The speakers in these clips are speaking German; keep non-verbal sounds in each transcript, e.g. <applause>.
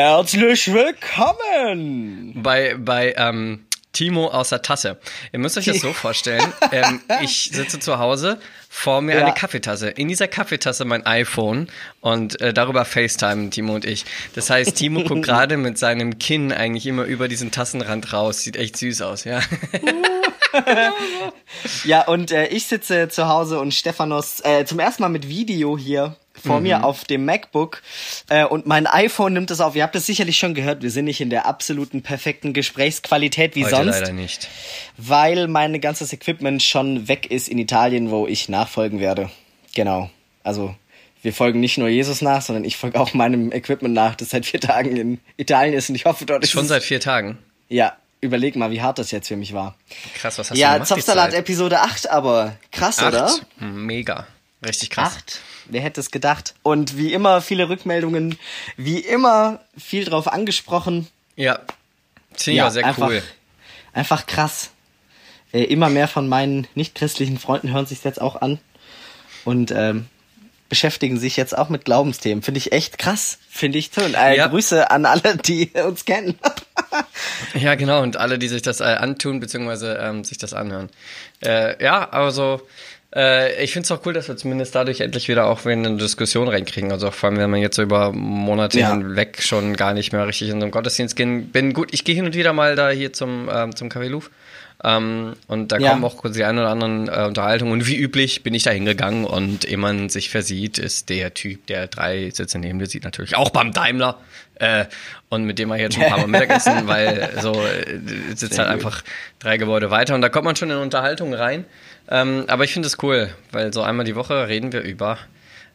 Herzlich willkommen! Bei, bei ähm, Timo aus der Tasse. Ihr müsst euch das so <laughs> vorstellen. ähm, ich sitze zu Hause, vor mir Ja. eine Kaffeetasse. In dieser Kaffeetasse mein iPhone und äh, darüber FaceTime Timo und ich. Das heißt, Timo guckt <laughs> gerade mit seinem Kinn eigentlich immer über diesen Tassenrand raus. Sieht echt süß aus, ja. <laughs> Ja, und äh, ich sitze zu Hause und Stephanos äh, zum ersten Mal mit Video hier vor mir auf dem MacBook äh, und mein iPhone nimmt es auf. Ihr habt es sicherlich schon gehört, wir sind nicht in der absoluten perfekten Gesprächsqualität wie Heute sonst, leider nicht. weil mein ganzes Equipment schon weg ist in Italien, wo ich nachfolgen werde. Genau. Also wir folgen nicht nur Jesus nach, sondern ich folge auch meinem Equipment nach, das seit vier Tagen in Italien ist und ich hoffe, dort ist Schon seit vier Tagen. Ja, überleg mal, wie hart das jetzt für mich war. Krass, was hast Ja, du gemacht? die Zopfsalat Zeit? Episode 8, aber krass, oder? Acht. Mega. Richtig krass. Acht. Wer hätte es gedacht? Und wie immer viele Rückmeldungen, wie immer viel drauf angesprochen. Ja. Finde ich auch sehr einfach, cool. Einfach krass. Äh, immer mehr von meinen nicht-christlichen Freunden hören sich jetzt auch an und ähm, beschäftigen sich jetzt auch mit Glaubensthemen. Finde ich echt krass. Finde ich toll. Äh, Ja. Grüße an alle, die uns kennen. <laughs> Ja, genau, und alle, die sich das äh, antun, beziehungsweise ähm, sich das anhören. Äh, ja, also äh, ich finde es auch cool, dass wir zumindest dadurch endlich wieder auch in eine Diskussion reinkriegen. Also vor allem, wenn man jetzt so über Monate Ja. hinweg schon gar nicht mehr richtig in so einem Gottesdienst gehen. Bin gut, ich gehe hin und wieder mal da hier zum, ähm, zum Café Louvre. Ähm, und da Ja. kommen auch die ein oder anderen äh, Unterhaltungen. Und wie üblich bin ich da hingegangen und ehe man sich versieht, ist der Typ, der drei Sitze neben dir sieht, natürlich auch beim Daimler. Äh, und mit dem war ich jetzt schon ein paar Mal Mittagessen, <laughs> weil so äh, sitzt halt einfach drei Gebäude weiter und da kommt man schon in Unterhaltung rein. Ähm, aber ich finde es cool, weil so einmal die Woche reden wir über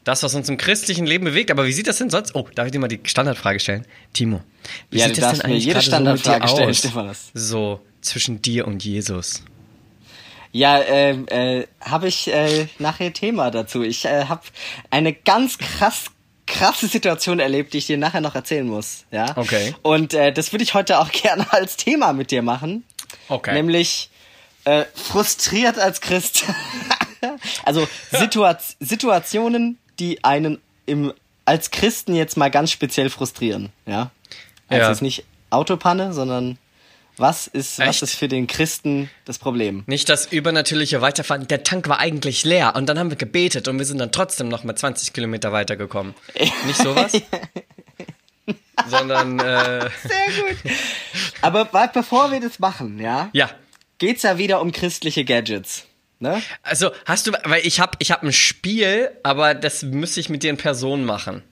das, was uns im christlichen Leben bewegt. Aber wie sieht das denn sonst? Oh, darf ich dir mal die Standardfrage stellen? Timo, wie Ja, sieht das denn mir eigentlich jede gerade so mit dir Standardfrage stellen. So zwischen dir und Jesus. Ja, ähm, äh, habe ich äh, nachher Thema dazu. Ich äh, habe eine ganz krass krasse Situation erlebt, die ich dir nachher noch erzählen muss. Ja. Okay. Und äh, das würde ich heute auch <laughs> gerne als Thema mit dir machen. Okay. Nämlich äh, frustriert als Christ. <laughs> also Situa Situationen, die einen im als Christen jetzt mal ganz speziell frustrieren. Ja. Also Ja. jetzt nicht Autopanne, sondern was ist was ist für den Christen das Problem? Nicht das übernatürliche Weiterfahren. Der Tank war eigentlich leer und dann haben wir gebetet und wir sind dann trotzdem noch mal 20 Kilometer weitergekommen. <laughs> Nicht sowas? Sondern, äh, Sehr gut. Aber bevor wir das machen, ja, ja. geht's ja wieder um christliche Gadgets. Ne? Also, hast du, weil ich hab, ich hab ein Spiel, aber das müsste ich mit dir in Person machen.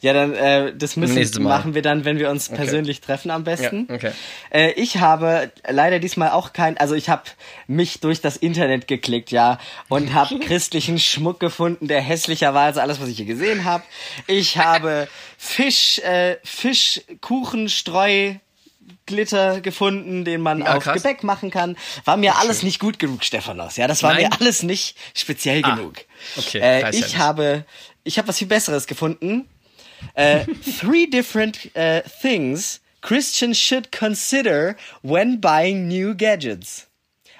Ja, dann äh, das müssen machen wir dann, wenn wir uns persönlich treffen am besten. Ja, okay. Äh, ich habe leider diesmal auch kein, also ich habe mich durch das Internet geklickt, ja, und <laughs> habe christlichen Schmuck gefunden, der hässlicher war als alles, was ich hier gesehen habe. Ich habe Fisch, äh, Fischkuchenstreu. Glitter gefunden, den man Ja, auf krass. Gebäck machen kann. War mir alles nicht gut genug, Stephanos. Ja, das war Nein? mir alles nicht speziell Ah, genug. okay, Äh, ja ich nicht. habe, ich habe was viel Besseres gefunden. Äh, three different äh, things Christians should consider when buying new gadgets.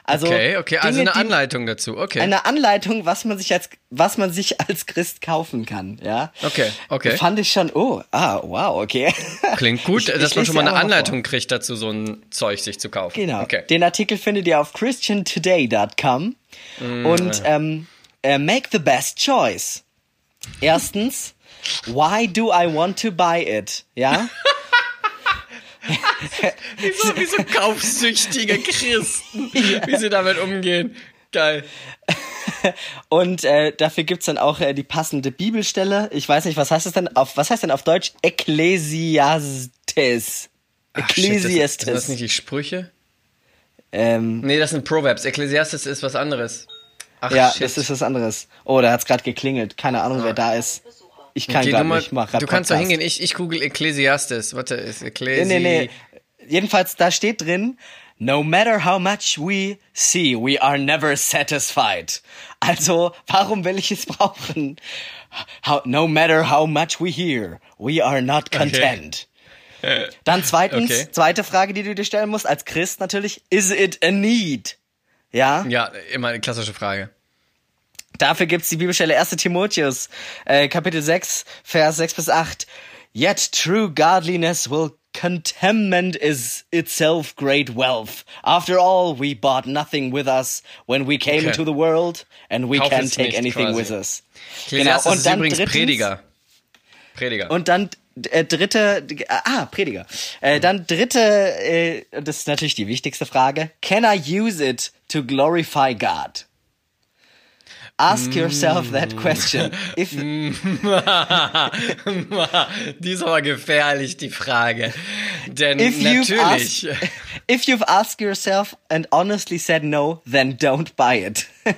Also Okay, okay, also Dinge, eine Anleitung dazu. Okay. Eine Anleitung, was man sich als was man sich als Christ kaufen kann, ja. Okay, okay. Fand ich schon. Oh, ah, wow, okay. Klingt gut, Ich- <laughs> ich dass man lese schon mal eine Anleitung kriegt dazu, so ein Zeug sich zu kaufen. Genau. Okay. Den Artikel findet ihr auf christiantoday.com Mm, und ähm, äh, make the best choice. Erstens, why do I want to buy it? Ja. <laughs> Wie so, wie so kaufsüchtige Christen, <laughs> wie sie damit umgehen. Geil. <laughs> Und äh, dafür gibt's dann auch äh, die passende Bibelstelle. Ich weiß nicht, was heißt das denn auf was heißt denn auf Deutsch Ekklesiastes? Ach, shit, das, sind das nicht die Sprüche? ähm, Nee, das sind Proverbs. Ecclesiastes ist was anderes. Ach, ja, shit. das ist was anderes. Oh, da hat's gerade geklingelt. Keine Ahnung, wer da ist. Ich kann Okay, mal, nicht. Mach grad du kannst Podcast. hingehen. Ich, ich google Ecclesiastes. Warte, ist Ecclesi... Nee, nee, nee. Jedenfalls, da steht drin, no matter how much we see, we are never satisfied. Also, warum will ich es brauchen? How, no matter how much we hear, we are not content. Dann zweitens, Okay. zweite Frage, die du dir stellen musst, als Christ natürlich, is it a need? Ja, Ja, immer eine klassische Frage. Dafür gibt's die Bibelstelle 1. Timotheus, äh, Kapitel 6, Vers 6 bis 8. Yet true godliness will contemnment is itself great wealth. After all, we bought nothing with us when we came Okay. into the world, and we Kauf can't take anything quasi. with us. Ecclesiastes ist übrigens drittens- Prediger. Prediger. Und dann äh, dritte, ah, Prediger. Äh, dann dritte, äh, das ist natürlich die wichtigste Frage. Can I use it to glorify God? Ask yourself that question. If, die ist aber gefährlich, die Frage. Denn if you've, natürlich. asked, if you've asked yourself and honestly said no, then don't buy it. <laughs>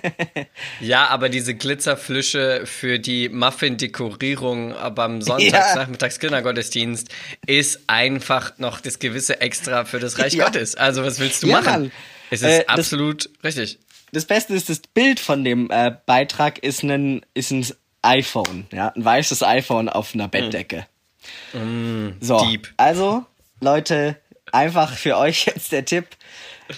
Ja, aber diese Glitzerflüsche für die Muffin-Dekorierung beim Ja. Sonntagsnachmittags Kindergottesdienst ist einfach noch das gewisse Extra für das Reich Ja. Gottes. Also was willst du Ja, machen? Mann. Es ist Äh, absolut richtig. Das Beste ist, das Bild von dem äh, Beitrag ist ein, ist ein iPhone, ja, ein weißes iPhone auf einer Bettdecke. so, deep. also Leute, einfach für euch <laughs> jetzt der Tipp,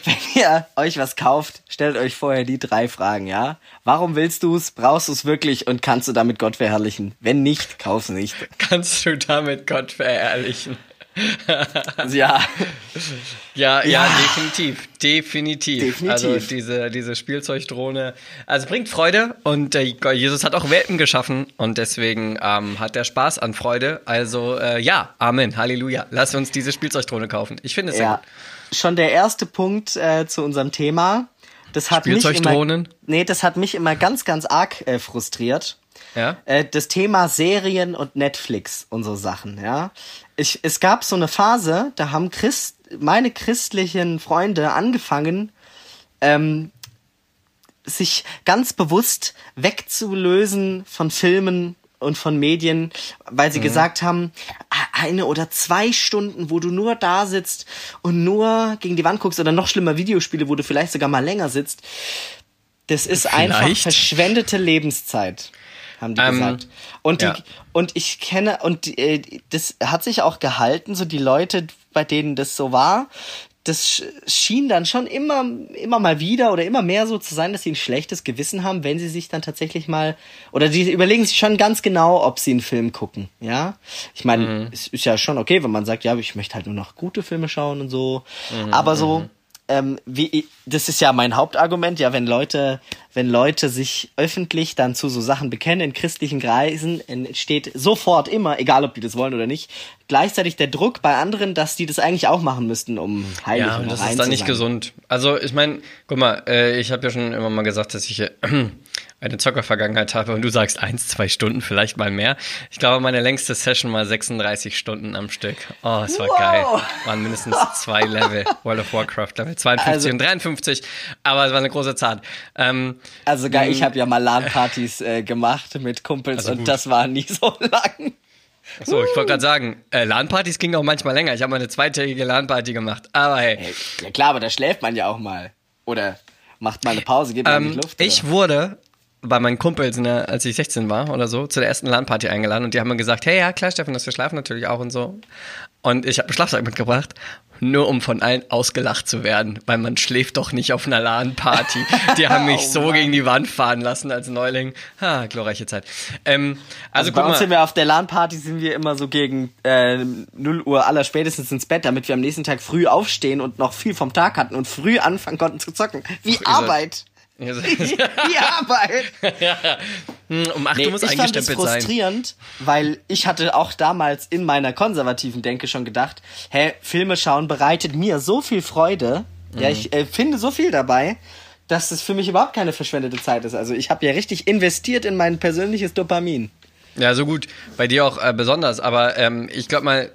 wenn ihr euch was kauft, stellt euch vorher die drei Fragen, ja? Warum willst du es? Brauchst du es wirklich und kannst du damit Gott verherrlichen? Wenn nicht, kauf's nicht. Kannst du damit Gott verherrlichen? Also, ja, Ja, ja, Ja. definitiv, definitiv. Definitiv. Also diese, diese Spielzeugdrohne, also bringt Freude und äh, Jesus hat auch Welten geschaffen und deswegen ähm, hat er Spaß an Freude. Also äh, ja, Amen, Halleluja. Lass uns diese Spielzeugdrohne kaufen. Ich finde es sehr ja. gut. Schon der erste Punkt äh, zu unserem Thema. Das hat mich immer, Spielzeugdrohnen? nee, das hat mich immer ganz, ganz arg äh, frustriert. Ja? Äh, das Thema Serien und Netflix und so Sachen, ja. Ich, es gab so eine Phase, da haben Christ, meine christlichen Freunde angefangen, ähm, sich ganz bewusst wegzulösen von Filmen und von Medien, weil sie gesagt haben, "Ah, eine oder zwei Stunden, wo du nur da sitzt und nur gegen die Wand guckst oder noch schlimmer Videospiele, wo du vielleicht sogar mal länger sitzt, das ist einfach Vielleicht. verschwendete Lebenszeit, haben die Ähm, gesagt. Und die, ja. und ich kenne und äh, das hat sich auch gehalten, so die Leute, bei denen das so war, das sch- schien dann schon immer immer mal wieder oder immer mehr so zu sein, dass sie ein schlechtes Gewissen haben, wenn sie sich dann tatsächlich mal oder die überlegen sich schon ganz genau, ob sie einen Film gucken, ja? Ich meine, es ist ja schon okay, wenn man sagt, ja, ich möchte halt nur noch gute Filme schauen und so, aber so ähm, wie, das ist ja mein Hauptargument, ja, wenn Leute, wenn Leute sich öffentlich dann zu so Sachen bekennen in christlichen Kreisen, entsteht sofort immer, egal ob die das wollen oder nicht, gleichzeitig der Druck bei anderen, dass die das eigentlich auch machen müssten, um heilig Ja, und das rein ist dann nicht sein. gesund. Also ich meine, guck mal, äh, ich habe ja schon immer mal gesagt, dass ich äh, eine Zockervergangenheit habe und du sagst eins, zwei Stunden, vielleicht mal mehr. Ich glaube, meine längste Session war 36 Stunden am Stück. Oh, es war Wow. geil. Waren mindestens zwei Level. World of Warcraft, Level 52 Also- und 53. Aber es war eine große Zahl. Ähm, Also sogar ich habe ja mal LAN-Partys äh, gemacht mit Kumpels Also und gut. das war nie so <laughs> lang. so, ich wollte gerade sagen, äh, LAN-Partys gingen auch manchmal länger. Ich habe mal eine zweitägige LAN-Party gemacht. Aber hey. Hey, ja klar, aber da schläft man ja auch mal. Oder macht mal eine Pause, geht mal in Ähm, die Luft. ich oder? wurde bei meinen Kumpels, der, als ich 16 war oder so, zu der ersten LAN-Party eingeladen und die haben mir gesagt, hey, ja, klar, Stefan, das wir schlafen natürlich auch und so. Und ich habe einen Schlafsack mitgebracht, nur um von allen ausgelacht zu werden, weil man schläft doch nicht auf einer LAN-Party. <laughs> Die haben mich Oh so Mann. gegen die Wand fahren lassen als Neuling. Ha, glorreiche Zeit. Ähm, also, Also bei guck uns sind mal, wir auf der LAN-Party sind wir immer so gegen äh, 0 Uhr aller spätestens ins Bett, damit wir am nächsten Tag früh aufstehen und noch viel vom Tag hatten und früh anfangen konnten zu zocken. Wie seid- Arbeit. Seid- Wie Arbeit. Hm, um 8 Nee, Uhr muss ich fand es eingestempelt sein. frustrierend, weil ich hatte auch damals in meiner konservativen Denke schon gedacht, hä, Filme schauen bereitet mir so viel Freude. Ja, ich Mhm. äh, finde so viel dabei, dass es für mich überhaupt keine verschwendete Zeit ist. Also ich habe ja richtig investiert in mein persönliches Dopamin. Ja, so gut. Bei dir auch äh, besonders. Aber ähm, ich glaube mal,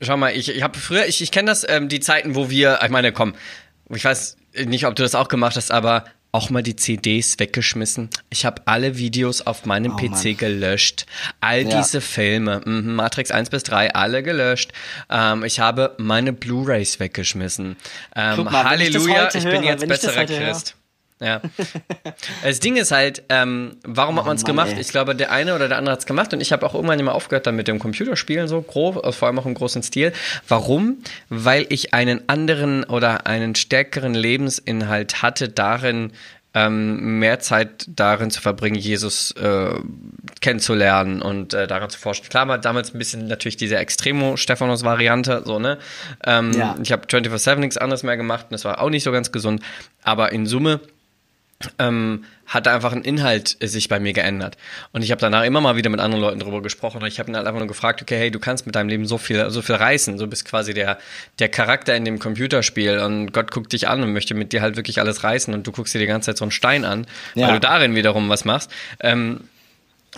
schau mal, ich, ich habe früher, ich, ich kenne das, ähm, die Zeiten, wo wir, ich meine, komm, ich weiß nicht, ob du das auch gemacht hast, aber auch mal die CDs weggeschmissen. Ich habe alle Videos auf meinem Oh, PC Mann. gelöscht. All Ja. diese Filme, mhm, Matrix 1 bis 3, alle gelöscht. Ähm, ich habe meine Blu-Rays weggeschmissen. Ähm, mal, ich Halleluja, ich bin höre, jetzt ich das besserer heute höre. Ja. Das Ding ist halt, ähm, warum hat Oh man es gemacht? ey. Ich glaube, der eine oder der andere hat es gemacht und ich habe auch irgendwann mal aufgehört dann mit dem Computerspielen so grob, äh, vor allem auch im großen Stil. Warum? Weil ich einen anderen oder einen stärkeren Lebensinhalt hatte darin, ähm, mehr Zeit darin zu verbringen, Jesus äh, kennenzulernen und äh, daran zu forschen. Klar war damals ein bisschen natürlich diese Extremo-Stephanos-Variante, so, ne? Ähm, ja. Ich habe 24-7 nichts anderes mehr gemacht und das war auch nicht so ganz gesund. Aber in Summe ähm, hat einfach ein Inhalt sich bei mir geändert. Und ich habe danach immer mal wieder mit anderen Leuten drüber gesprochen und ich habe ihn halt einfach nur gefragt, okay, hey, du kannst mit deinem Leben so viel, so viel reißen. Du bist quasi der, der Charakter in dem Computerspiel und Gott guckt dich an und möchte mit dir halt wirklich alles reißen und du guckst dir die ganze Zeit so einen Stein an, ja. weil du darin wiederum was machst. Ähm,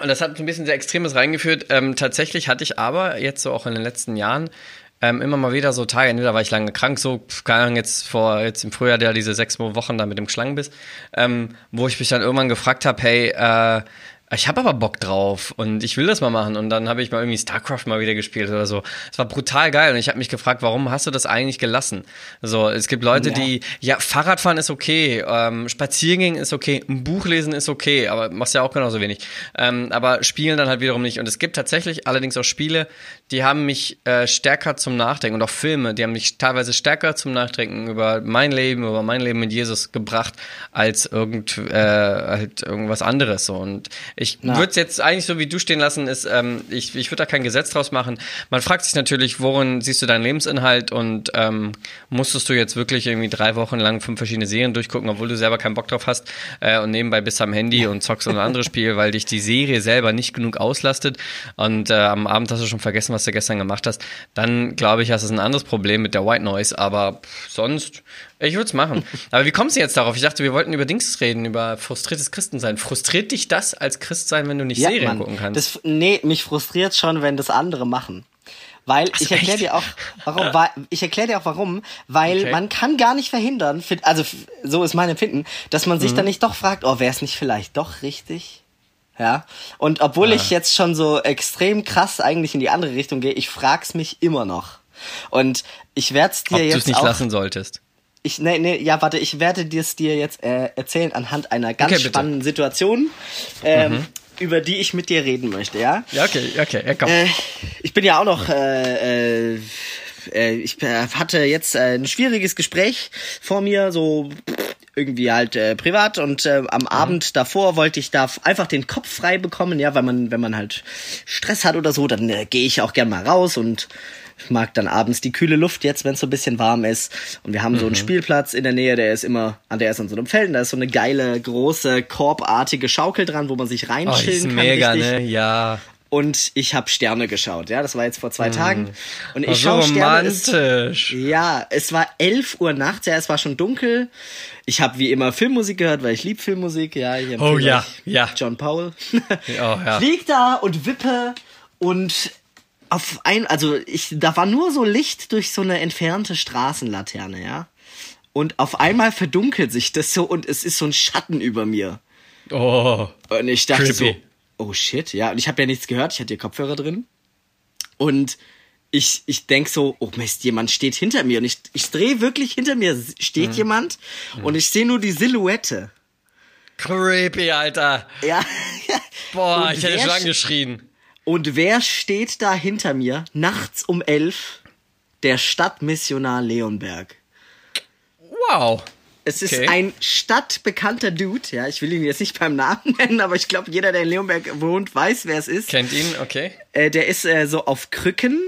und das hat ein bisschen sehr Extremes reingeführt. Ähm, tatsächlich hatte ich aber jetzt so auch in den letzten Jahren ähm, immer mal wieder so Tage, entweder war ich lange krank, so, keine Ahnung, jetzt vor, jetzt im Frühjahr, der diese sechs Wochen da mit dem Schlangenbiss, ähm, wo ich mich dann irgendwann gefragt habe, hey, äh, ich habe aber Bock drauf und ich will das mal machen. Und dann habe ich mal irgendwie StarCraft mal wieder gespielt oder so. Es war brutal geil und ich habe mich gefragt, warum hast du das eigentlich gelassen? So, es gibt Leute, ja. die, ja, Fahrradfahren ist okay, ähm, Spaziergehen ist okay, ein Buch lesen ist okay, aber machst ja auch genauso wenig. Ähm, aber spielen dann halt wiederum nicht. Und es gibt tatsächlich allerdings auch Spiele, die haben mich äh, stärker zum Nachdenken und auch Filme, die haben mich teilweise stärker zum Nachdenken über mein Leben, über mein Leben mit Jesus gebracht, als irgend, äh, halt irgendwas anderes. So. Und ich würde es jetzt eigentlich so wie du stehen lassen, ist, ähm, ich, ich würde da kein Gesetz draus machen. Man fragt sich natürlich, worin siehst du deinen Lebensinhalt und ähm, musstest du jetzt wirklich irgendwie drei Wochen lang fünf verschiedene Serien durchgucken, obwohl du selber keinen Bock drauf hast äh, und nebenbei bist am Handy und zockst ein anderes Spiel, weil dich die Serie selber nicht genug auslastet und äh, am Abend hast du schon vergessen, was du gestern gemacht hast, dann glaube ich, hast du ein anderes Problem mit der White Noise, aber sonst ich würde es machen. <laughs> Aber wie kommst du jetzt darauf? Ich dachte, wir wollten über Dings reden, über frustriertes Christensein. Frustriert dich das als Christsein, wenn du nicht ja, Serien Mann, gucken kannst? Das, nee, mich frustriert schon, wenn das andere machen. Weil Ach, ich erkläre dir auch, warum, weil, ich erkläre dir auch warum, weil okay. man kann gar nicht verhindern, also so ist mein Empfinden, dass man sich mhm. dann nicht doch fragt, oh, wäre es nicht vielleicht doch richtig? Ja. Und obwohl ah. ich jetzt schon so extrem krass eigentlich in die andere Richtung gehe, ich frag's mich immer noch. Und ich werde es dir Ob jetzt. Ob du es nicht lassen solltest. Ich, nee, nee, ja, warte, ich werde es dir jetzt äh, erzählen anhand einer ganz okay, spannenden Situation, ähm, mhm. über die ich mit dir reden möchte, ja? Ja, okay, okay, ja, komm. Äh, ich bin ja auch noch, äh, äh, äh ich äh, hatte jetzt ein schwieriges Gespräch vor mir, so irgendwie halt äh, privat und äh, am mhm. Abend davor wollte ich da einfach den Kopf frei bekommen, ja, weil man, wenn man halt Stress hat oder so, dann äh, gehe ich auch gern mal raus und mag dann abends die kühle Luft jetzt, wenn es so ein bisschen warm ist. Und wir haben mhm. so einen mhm. Spielplatz in der Nähe, der ist immer, an der ist an so einem Felden, da ist so eine geile, große, korbartige Schaukel dran, wo man sich reinschillen oh, kann. Mega, richtig. ne? Ja und ich habe Sterne geschaut. Ja, das war jetzt vor zwei mm. Tagen. Und ich schaue so Sterne. Ist, ja, es war elf Uhr nachts. Ja, es war schon dunkel. Ich habe wie immer Filmmusik gehört, weil ich lieb Filmmusik. Ja, ich oh ja, ja. John Powell. oh, <laughs> ja. Flieg da und wippe und auf ein, also ich, da war nur so Licht durch so eine entfernte Straßenlaterne, ja. Und auf einmal verdunkelt sich das so und es ist so ein Schatten über mir. Oh. Und ich dachte creepy. so, oh shit, ja. Und ich habe ja nichts gehört, ich hatte hier Kopfhörer drin. Und ich, ich denk so, oh Mist, jemand steht hinter mir. Und ich, ich drehe wirklich hinter mir, steht mhm. jemand mhm. und ich sehe nur die Silhouette. Creepy, Alter. Ja. <laughs> Boah, und ich hätte schon angeschrien. Und wer steht da hinter mir nachts um elf? Der Stadtmissionar Leonberg. Wow. Es ist okay. ein stadtbekannter Dude, ja, ich will ihn jetzt nicht beim Namen <laughs> nennen, aber ich glaube, jeder, der in Leonberg wohnt, weiß, wer es ist. Kennt ihn, okay. Äh, der ist äh, so auf Krücken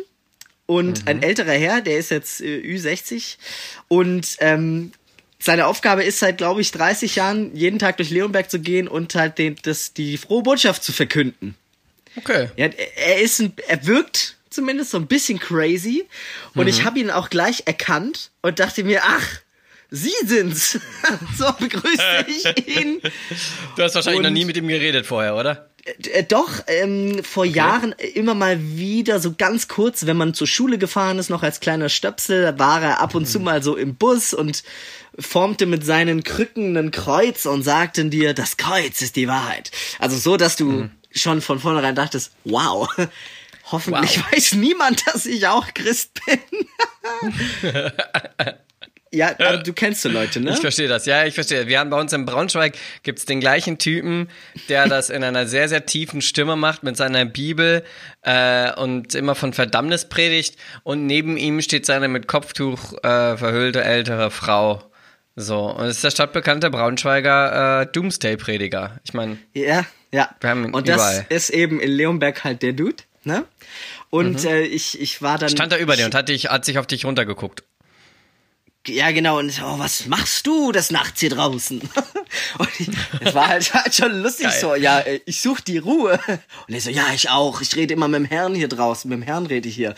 und mhm. ein älterer Herr, der ist jetzt äh, Ü60 und ähm, seine Aufgabe ist seit, glaube ich, 30 Jahren jeden Tag durch Leonberg zu gehen und halt den, das, die frohe Botschaft zu verkünden. Okay. Ja, er ist ein, er wirkt zumindest so ein bisschen crazy und mhm. ich habe ihn auch gleich erkannt und dachte mir, ach, Sie sind's. <laughs> so begrüße ich <laughs> ihn. Du hast wahrscheinlich und, noch nie mit ihm geredet vorher, oder? Äh, doch, ähm, vor okay. Jahren immer mal wieder, so ganz kurz, wenn man zur Schule gefahren ist, noch als kleiner Stöpsel, war er ab und mhm. zu mal so im Bus und formte mit seinen Krücken ein Kreuz und sagte dir, das Kreuz ist die Wahrheit. Also so, dass du mhm schon von vornherein dachtest, wow, <laughs> hoffentlich wow. weiß niemand, dass ich auch Christ bin. Ja, aber du kennst so Leute, ne? Ich verstehe das, ja, ich verstehe. Wir haben bei uns in Braunschweig gibt's den gleichen Typen, der das in einer sehr, sehr tiefen Stimme macht mit seiner Bibel äh, und immer von Verdammnis predigt und neben ihm steht seine mit Kopftuch äh, verhüllte ältere Frau So, und es ist der stadtbekannte Braunschweiger äh, Doomsday-Prediger. Ich meine. Ja, ja. Wir haben ihn und überall. das ist eben in Leonberg halt der Dude, ne? Und Mhm. äh, ich, ich war dann. Stand da über dir und hat, dich, hat sich auf dich runtergeguckt. Ja, genau. Und so, oh, was machst du des Nachts hier draußen? <laughs> Und ich, es war halt, halt schon lustig Geil. so, ja, ich suche die Ruhe. Und er so, ja, ich auch. Ich rede immer mit dem Herrn hier draußen. Mit dem Herrn rede ich hier.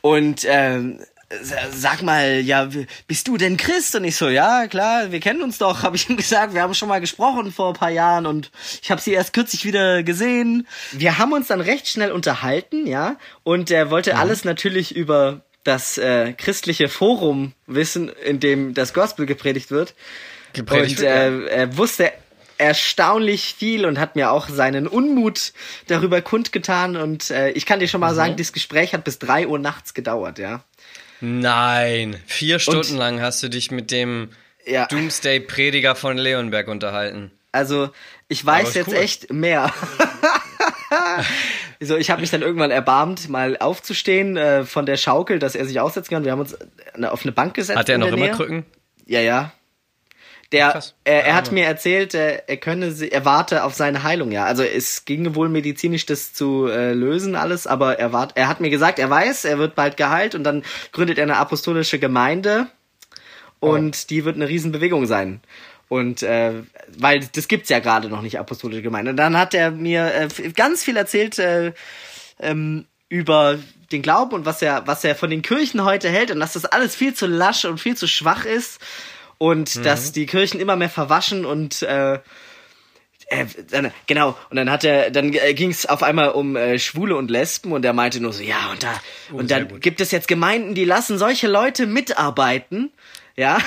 Und ähm, sa- sag mal, ja, bist du denn Christ? Und ich so, ja, klar, wir kennen uns doch, habe ich ihm gesagt. Wir haben schon mal gesprochen vor ein paar Jahren und ich habe sie erst kürzlich wieder gesehen. Wir haben uns dann recht schnell unterhalten, ja, und er wollte alles natürlich über das äh, christliche Forum wissen, in dem das Gospel gepredigt wird. Gepredigt und äh, er wusste erstaunlich viel und hat mir auch seinen Unmut darüber kundgetan. Und äh, ich kann dir schon mal Mhm. sagen, dieses Gespräch hat bis drei Uhr nachts gedauert, ja. Nein, vier Stunden lang hast du dich mit dem Ja. Doomsday-Prediger von Leonberg unterhalten. Also ich weiß jetzt cool. echt mehr. <laughs> so, ich habe mich dann irgendwann erbarmt, mal aufzustehen äh, von der Schaukel, dass er sich aussetzen kann. Wir haben uns auf eine Bank gesetzt. Hat er noch immer. Krücken? Ja, ja. Der, er, er Ja, hat mir erzählt, äh, er könne, er warte auf seine Heilung, ja. Also es ging wohl medizinisch das zu äh, lösen alles, aber er wart, er hat mir gesagt, er weiß, er wird bald geheilt und dann gründet er eine apostolische Gemeinde und die wird eine Riesenbewegung sein. Und äh, weil das gibt's ja gerade noch nicht apostolische Gemeinde. Und dann hat er mir äh, ganz viel erzählt äh, ähm, über den Glauben und was er was er von den Kirchen heute hält und dass das alles viel zu lasch und viel zu schwach ist und dass die Kirchen immer mehr verwaschen und äh, äh, dann, genau, und dann hat er, dann äh, ging es auf einmal um äh, Schwule und Lesben und er meinte nur so, ja, und da, und sehr dann gut. gibt es jetzt Gemeinden, die lassen solche Leute mitarbeiten, ja,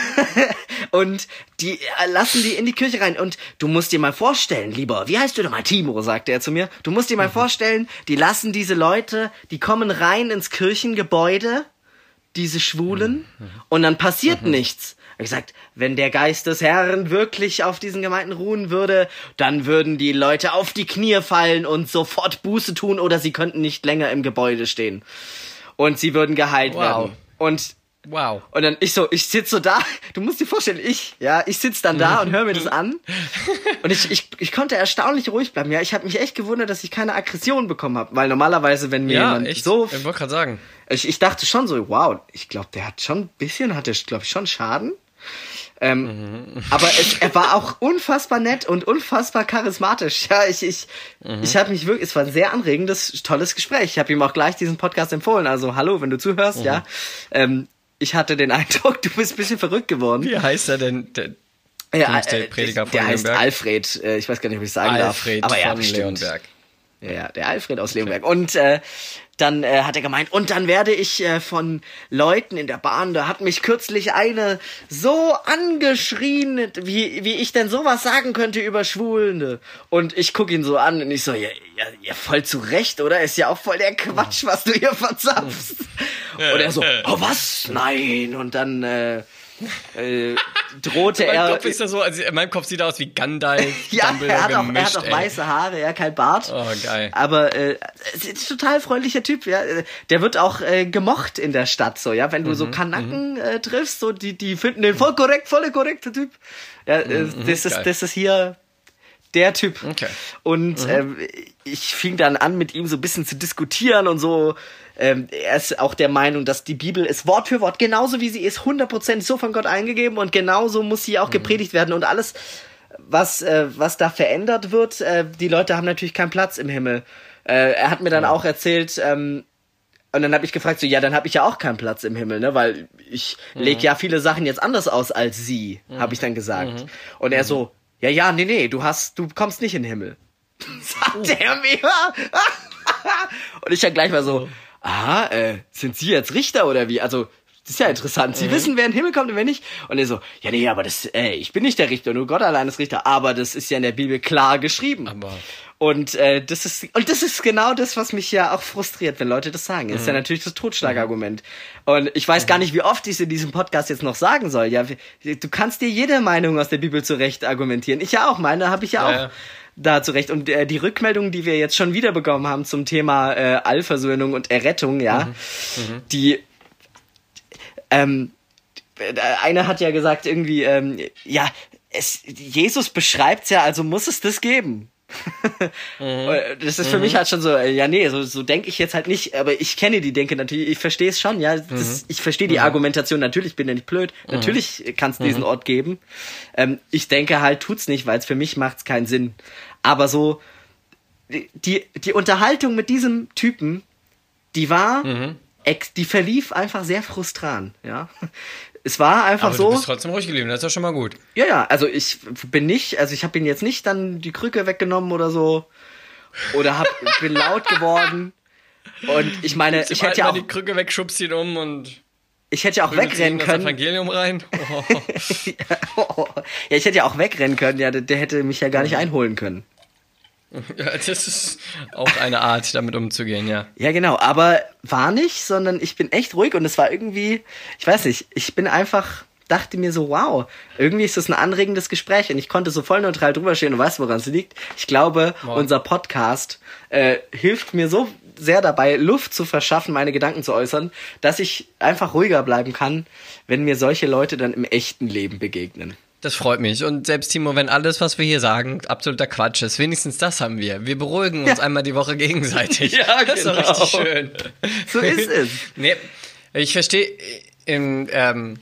<laughs> und die äh, lassen die in die Kirche rein. Und du musst dir mal vorstellen, lieber, wie heißt du denn mal, Timo, sagte er zu mir, du musst dir mal vorstellen, die lassen diese Leute, die kommen rein ins Kirchengebäude, diese Schwulen, und dann passiert nichts. Er hat gesagt, wenn der Geist des Herrn wirklich auf diesen Gemeinden ruhen würde, dann würden die Leute auf die Knie fallen und sofort Buße tun oder sie könnten nicht länger im Gebäude stehen. Und sie würden geheilt Wow. werden. Und Wow. und dann ich so, ich sitz so da, <laughs> du musst dir vorstellen, ich, ja, ich sitz dann da und höre mir das an. <laughs> Und ich, ich, ich konnte erstaunlich ruhig bleiben. Ja, ich habe mich echt gewundert, dass ich keine Aggression bekommen habe. Weil normalerweise, wenn mir Ja, jemand echt. so. Ich wollte gerade sagen. Ich, ich dachte schon so, wow, ich glaube, der hat schon ein bisschen, hat der, glaube ich, schon Schaden. Ähm, Aber es, er war auch <laughs> unfassbar nett und unfassbar charismatisch. Ja, ich, ich, ich habe mich wirklich, es war ein sehr anregendes, tolles Gespräch. Ich habe ihm auch gleich diesen Podcast empfohlen. Also hallo, wenn du zuhörst, ja. Ähm, ich hatte den <laughs> Eindruck, du bist ein bisschen verrückt geworden. Wie heißt er denn? Der Ja, Doomsday-Prediger von der heißt Leonberg? Alfred. Äh, ich weiß gar nicht, ob ich sagen Alfred darf. Aber ja, von bestimmt. Leonberg. Ja, ja, der Alfred aus Leonberg. Und äh, dann äh, hat er gemeint, und dann werde ich äh, von Leuten in der Bahn, da hat mich kürzlich eine so angeschrien, wie, wie ich denn sowas sagen könnte über Schwulende. Und ich guck ihn so an und ich so, ja, ja, ja voll zu Recht, oder? Ist ja auch voll der Quatsch, was du hier verzapfst. <laughs> Und er so, oh was? Nein. Und dann äh, äh, drohte <laughs> meinem er... Kopf ist er so, also in meinem Kopf sieht er aus wie Gandalf. <laughs> Ja, er hat, auch, er hat auch ey. weiße Haare, ja, kein Bart. Oh, geil. Aber äh, ist total freundlicher Typ, ja. Äh, Der wird auch äh, gemocht in der Stadt, so, ja. Wenn du Mhm, so Kanaken äh, triffst, so, die, die finden den voll korrekt, voll korrekte Typ. Ja, äh, das, ist, Mhm, geil. das ist hier der Typ. Okay. Und ähm, ich fing dann an, mit ihm so ein bisschen zu diskutieren und so. Ähm, er ist auch der Meinung, dass die Bibel ist Wort für Wort, genauso wie sie ist, 100% so von Gott eingegeben und genauso muss sie auch gepredigt werden und alles, was, äh, was da verändert wird, äh, die Leute haben natürlich keinen Platz im Himmel. Äh, er hat mir dann auch erzählt, ähm, und dann habe ich gefragt, so, ja, dann habe ich ja auch keinen Platz im Himmel, ne? Weil ich leg ja viele Sachen jetzt anders aus als sie, habe ich dann gesagt. Und er so, ja, ja, nee, nee, du hast, du kommst nicht in den Himmel. <laughs> Sagt er mir. <laughs> und ich dann gleich mal so, ah, äh, sind Sie jetzt Richter oder wie? Also, das ist ja interessant. Sie wissen, wer in den Himmel kommt und wer nicht. Und er so, ja, nee, aber das, äh, ich bin nicht der Richter, nur Gott allein ist Richter. Aber das ist ja in der Bibel klar geschrieben. Aber- Und äh, das ist und das ist genau das, was mich ja auch frustriert, wenn Leute das sagen. Das ist ja natürlich das Totschlagargument. Und ich weiß gar nicht, wie oft ich es in diesem Podcast jetzt noch sagen soll. Ja, du kannst dir jede Meinung aus der Bibel zurecht argumentieren. Ich ja auch, meine habe ich ja, Ja, auch ja. Da zurecht. Und äh, die Rückmeldungen, die wir jetzt schon wieder bekommen haben zum Thema äh, Allversöhnung und Errettung, ja, die ähm, einer hat ja gesagt irgendwie, ähm, ja, es, Jesus beschreibt's ja, also muss es das geben. Mhm. Das ist für mhm. mich halt schon so, äh, ja, nee, so, so denke ich jetzt halt nicht, aber ich kenne die Denke natürlich, ich verstehe es schon, ja, das, mhm. ich verstehe die mhm. Argumentation, natürlich bin ich nicht blöd, mhm. natürlich kann es diesen mhm. Ort geben. Ähm, ich denke halt, tut's nicht, weil es für mich macht's keinen Sinn. Aber so, die, die Unterhaltung mit diesem Typen, die war, die verlief einfach sehr frustrant, ja es war einfach Aber so. Du bist trotzdem ruhig geblieben, das ist ja schon mal gut. Ja, ja, also ich bin nicht, also ich habe ihn jetzt nicht dann die Krücke weggenommen oder so. Oder hab, <laughs> bin laut geworden. Und ich meine, ich hätte ja auch. die Krücke weg, schubst ihn um und. Ich hätte ja auch wegrennen können. Das Evangelium rein. <laughs> Oh. ja, ich hätte ja auch wegrennen können. Ja, der, der hätte mich ja gar nicht einholen können. <laughs> Ja, das ist auch eine Art, damit umzugehen, ja. Ja, genau. Aber war nicht, sondern ich bin echt ruhig und es war irgendwie, ich weiß nicht, ich bin einfach, dachte mir so, wow, irgendwie ist das ein anregendes Gespräch und ich konnte so voll neutral drüber stehen und weißt, woran es liegt. Ich glaube, wow. unser Podcast äh, hilft mir so sehr dabei, Luft zu verschaffen, meine Gedanken zu äußern, dass ich einfach ruhiger bleiben kann, wenn mir solche Leute dann im echten Leben begegnen. Das freut mich. Und selbst Timo, wenn alles, was wir hier sagen, absoluter Quatsch ist, wenigstens das haben wir. Wir beruhigen uns ja. einmal die Woche gegenseitig. <laughs> ja, das genau. ist doch richtig schön. So ist es. <laughs> nee, ich verstehe, ähm,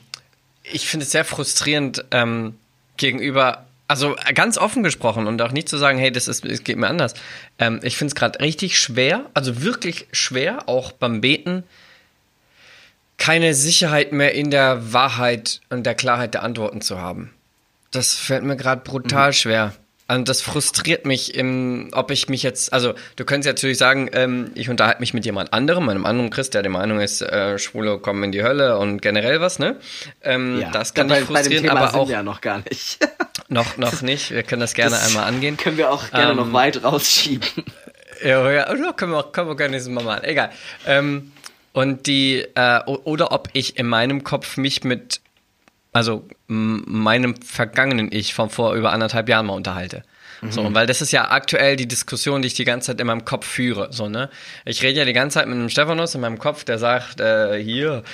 ich finde es sehr frustrierend ähm, gegenüber, also ganz offen gesprochen und auch nicht zu sagen, hey, das ist, es geht mir anders. Ähm, ich finde es gerade richtig schwer, also wirklich schwer, auch beim Beten, keine Sicherheit mehr in der Wahrheit und der Klarheit der Antworten zu haben. Das fällt mir gerade brutal mhm. schwer. Und das frustriert mich, im, ob ich mich jetzt, also du könntest natürlich sagen, ähm, ich unterhalte mich mit jemand anderem, meinem anderen Christ, der der Meinung ist, äh, Schwule kommen in die Hölle und generell was, ne? Ähm, ja, das kann mich frustrieren, bei aber auch. ja noch gar nicht. <laughs> noch, noch nicht. Wir können das gerne das einmal angehen. Können wir auch gerne ähm, noch weit rausschieben. <laughs> Ja, ja, können wir, können wir gerne nächstes Mal machen. Egal. Ähm, und die, äh, oder ob ich in meinem Kopf mich mit also meinem vergangenen Ich von vor über anderthalb Jahren mal unterhalte. Mhm. So, weil das ist ja aktuell die Diskussion, die ich die ganze Zeit in meinem Kopf führe. So, ne? Ich rede ja die ganze Zeit mit einem Stephanus in meinem Kopf, der sagt, äh, hier,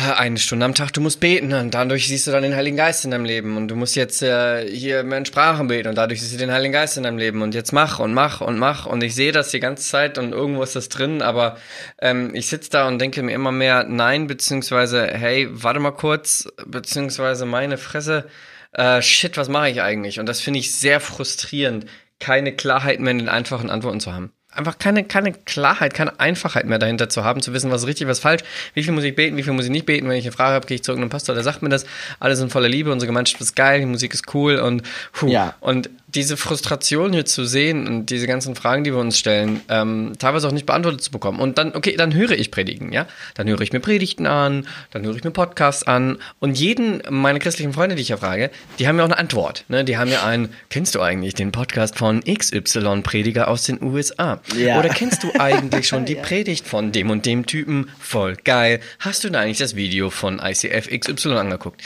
eine Stunde am Tag, du musst beten und dadurch siehst du dann den Heiligen Geist in deinem Leben. Und du musst jetzt äh, hier mehr in Sprachen beten. Und dadurch siehst du den Heiligen Geist in deinem Leben. Und jetzt mach und mach und mach. Und ich sehe das die ganze Zeit und irgendwo ist das drin, aber ähm, ich sitze da und denke mir immer mehr nein, beziehungsweise hey, warte mal kurz, beziehungsweise meine Fresse, äh, shit, was mache ich eigentlich? Und das finde ich sehr frustrierend, keine Klarheit mehr in den einfachen Antworten zu haben einfach keine, keine Klarheit, keine Einfachheit mehr dahinter zu haben, zu wissen, was ist richtig, was ist falsch, wie viel muss ich beten, wie viel muss ich nicht beten. Wenn ich eine Frage habe, gehe ich zurück und einem Pastor, der sagt mir das. Alle sind voller Liebe, unsere Gemeinschaft ist geil, die Musik ist cool und puh. Ja. Und diese Frustration hier zu sehen und diese ganzen Fragen, die wir uns stellen, ähm, teilweise auch nicht beantwortet zu bekommen. Und dann, okay, dann höre ich Predigen, ja. Dann höre ich mir Predigten an, dann höre ich mir Podcasts an. Und jeden meine christlichen Freunde, die ich ja frage, die haben ja auch eine Antwort. Ne? Die haben ja einen, kennst du eigentlich den Podcast von XY-Prediger aus den USA? Ja. Oder kennst du <laughs> eigentlich schon die. Predigt von dem und dem Typen? Voll geil. Hast du da eigentlich das Video von ICF XY angeguckt?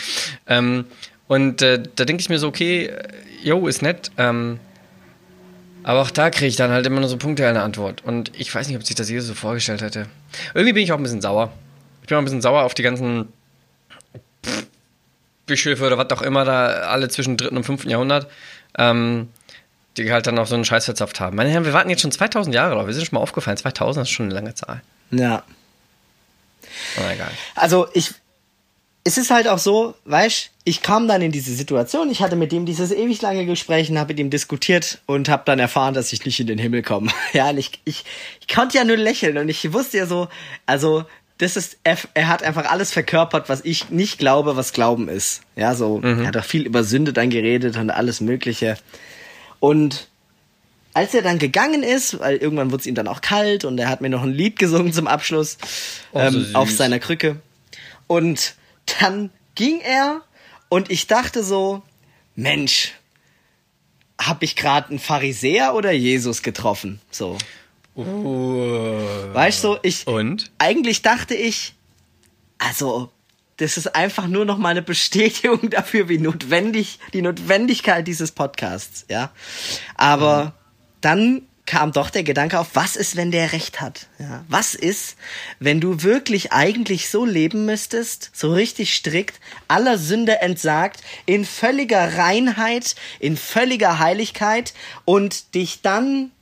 Ähm, und äh, da denke ich mir so, okay, jo, ist nett. Ähm, aber auch da kriege ich dann halt immer nur so punktuell eine Antwort. Und ich weiß nicht, ob sich das Jesus so vorgestellt hätte. Irgendwie bin ich auch ein bisschen sauer. Ich bin auch ein bisschen sauer auf die ganzen Bischöfe oder was auch immer da alle zwischen dritten und fünften Jahrhundert, ähm, die halt dann auch so einen Scheiß verzapft haben. Meine Herren, wir warten jetzt schon 2000 Jahre drauf. Wir sind schon mal aufgefallen. 2000 ist schon eine lange Zahl. Ja. Oh, egal. Also ich, es ist halt auch so, weißt ich kam dann in diese Situation, ich hatte mit ihm dieses ewig lange Gespräch und habe mit ihm diskutiert und habe dann erfahren, dass ich nicht in den Himmel komme. <laughs> ja, und ich, ich, ich konnte ja nur lächeln und ich wusste ja so, also das ist, er, er hat einfach alles verkörpert, was ich nicht glaube, was Glauben ist. Ja, so, mhm. er hat auch viel über Sünde dann geredet und alles Mögliche. Und als er dann gegangen ist, weil irgendwann wurde es ihm dann auch kalt und er hat mir noch ein Lied gesungen zum Abschluss oh, so ähm, auf seiner Krücke. Und dann ging er und ich dachte so, Mensch, habe ich gerade einen Pharisäer oder Jesus getroffen? So. Uh. Weißt du, ich. Und? Eigentlich dachte ich, also, das ist einfach nur noch mal eine Bestätigung <laughs> dafür, wie notwendig, die Notwendigkeit dieses Podcasts, ja. Aber mhm. dann kam doch der Gedanke auf, was ist, wenn der Recht hat? Ja, was ist, wenn du wirklich eigentlich so leben müsstest, so richtig strikt, aller Sünde entsagt, in völliger Reinheit, in völliger Heiligkeit und dich dann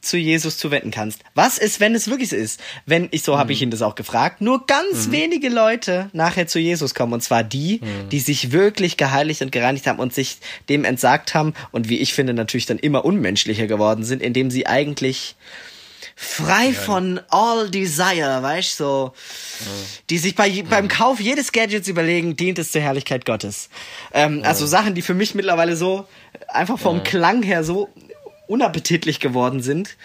zu Jesus zu wetten kannst. Was ist, wenn es wirklich so ist? Wenn ich so mhm. habe ich ihn das auch gefragt, nur ganz mhm. wenige Leute nachher zu Jesus kommen und zwar die, mhm. die sich wirklich geheiligt und gereinigt haben und sich dem entsagt haben und wie ich finde natürlich dann immer unmenschlicher geworden sind, indem sie eigentlich frei ja. von all desire, weißt du, so, ja. die sich bei, beim Kauf jedes Gadgets überlegen, dient es zur Herrlichkeit Gottes. Ähm, ja. Also Sachen, die für mich mittlerweile so einfach vom Klang her so unappetitlich geworden sind,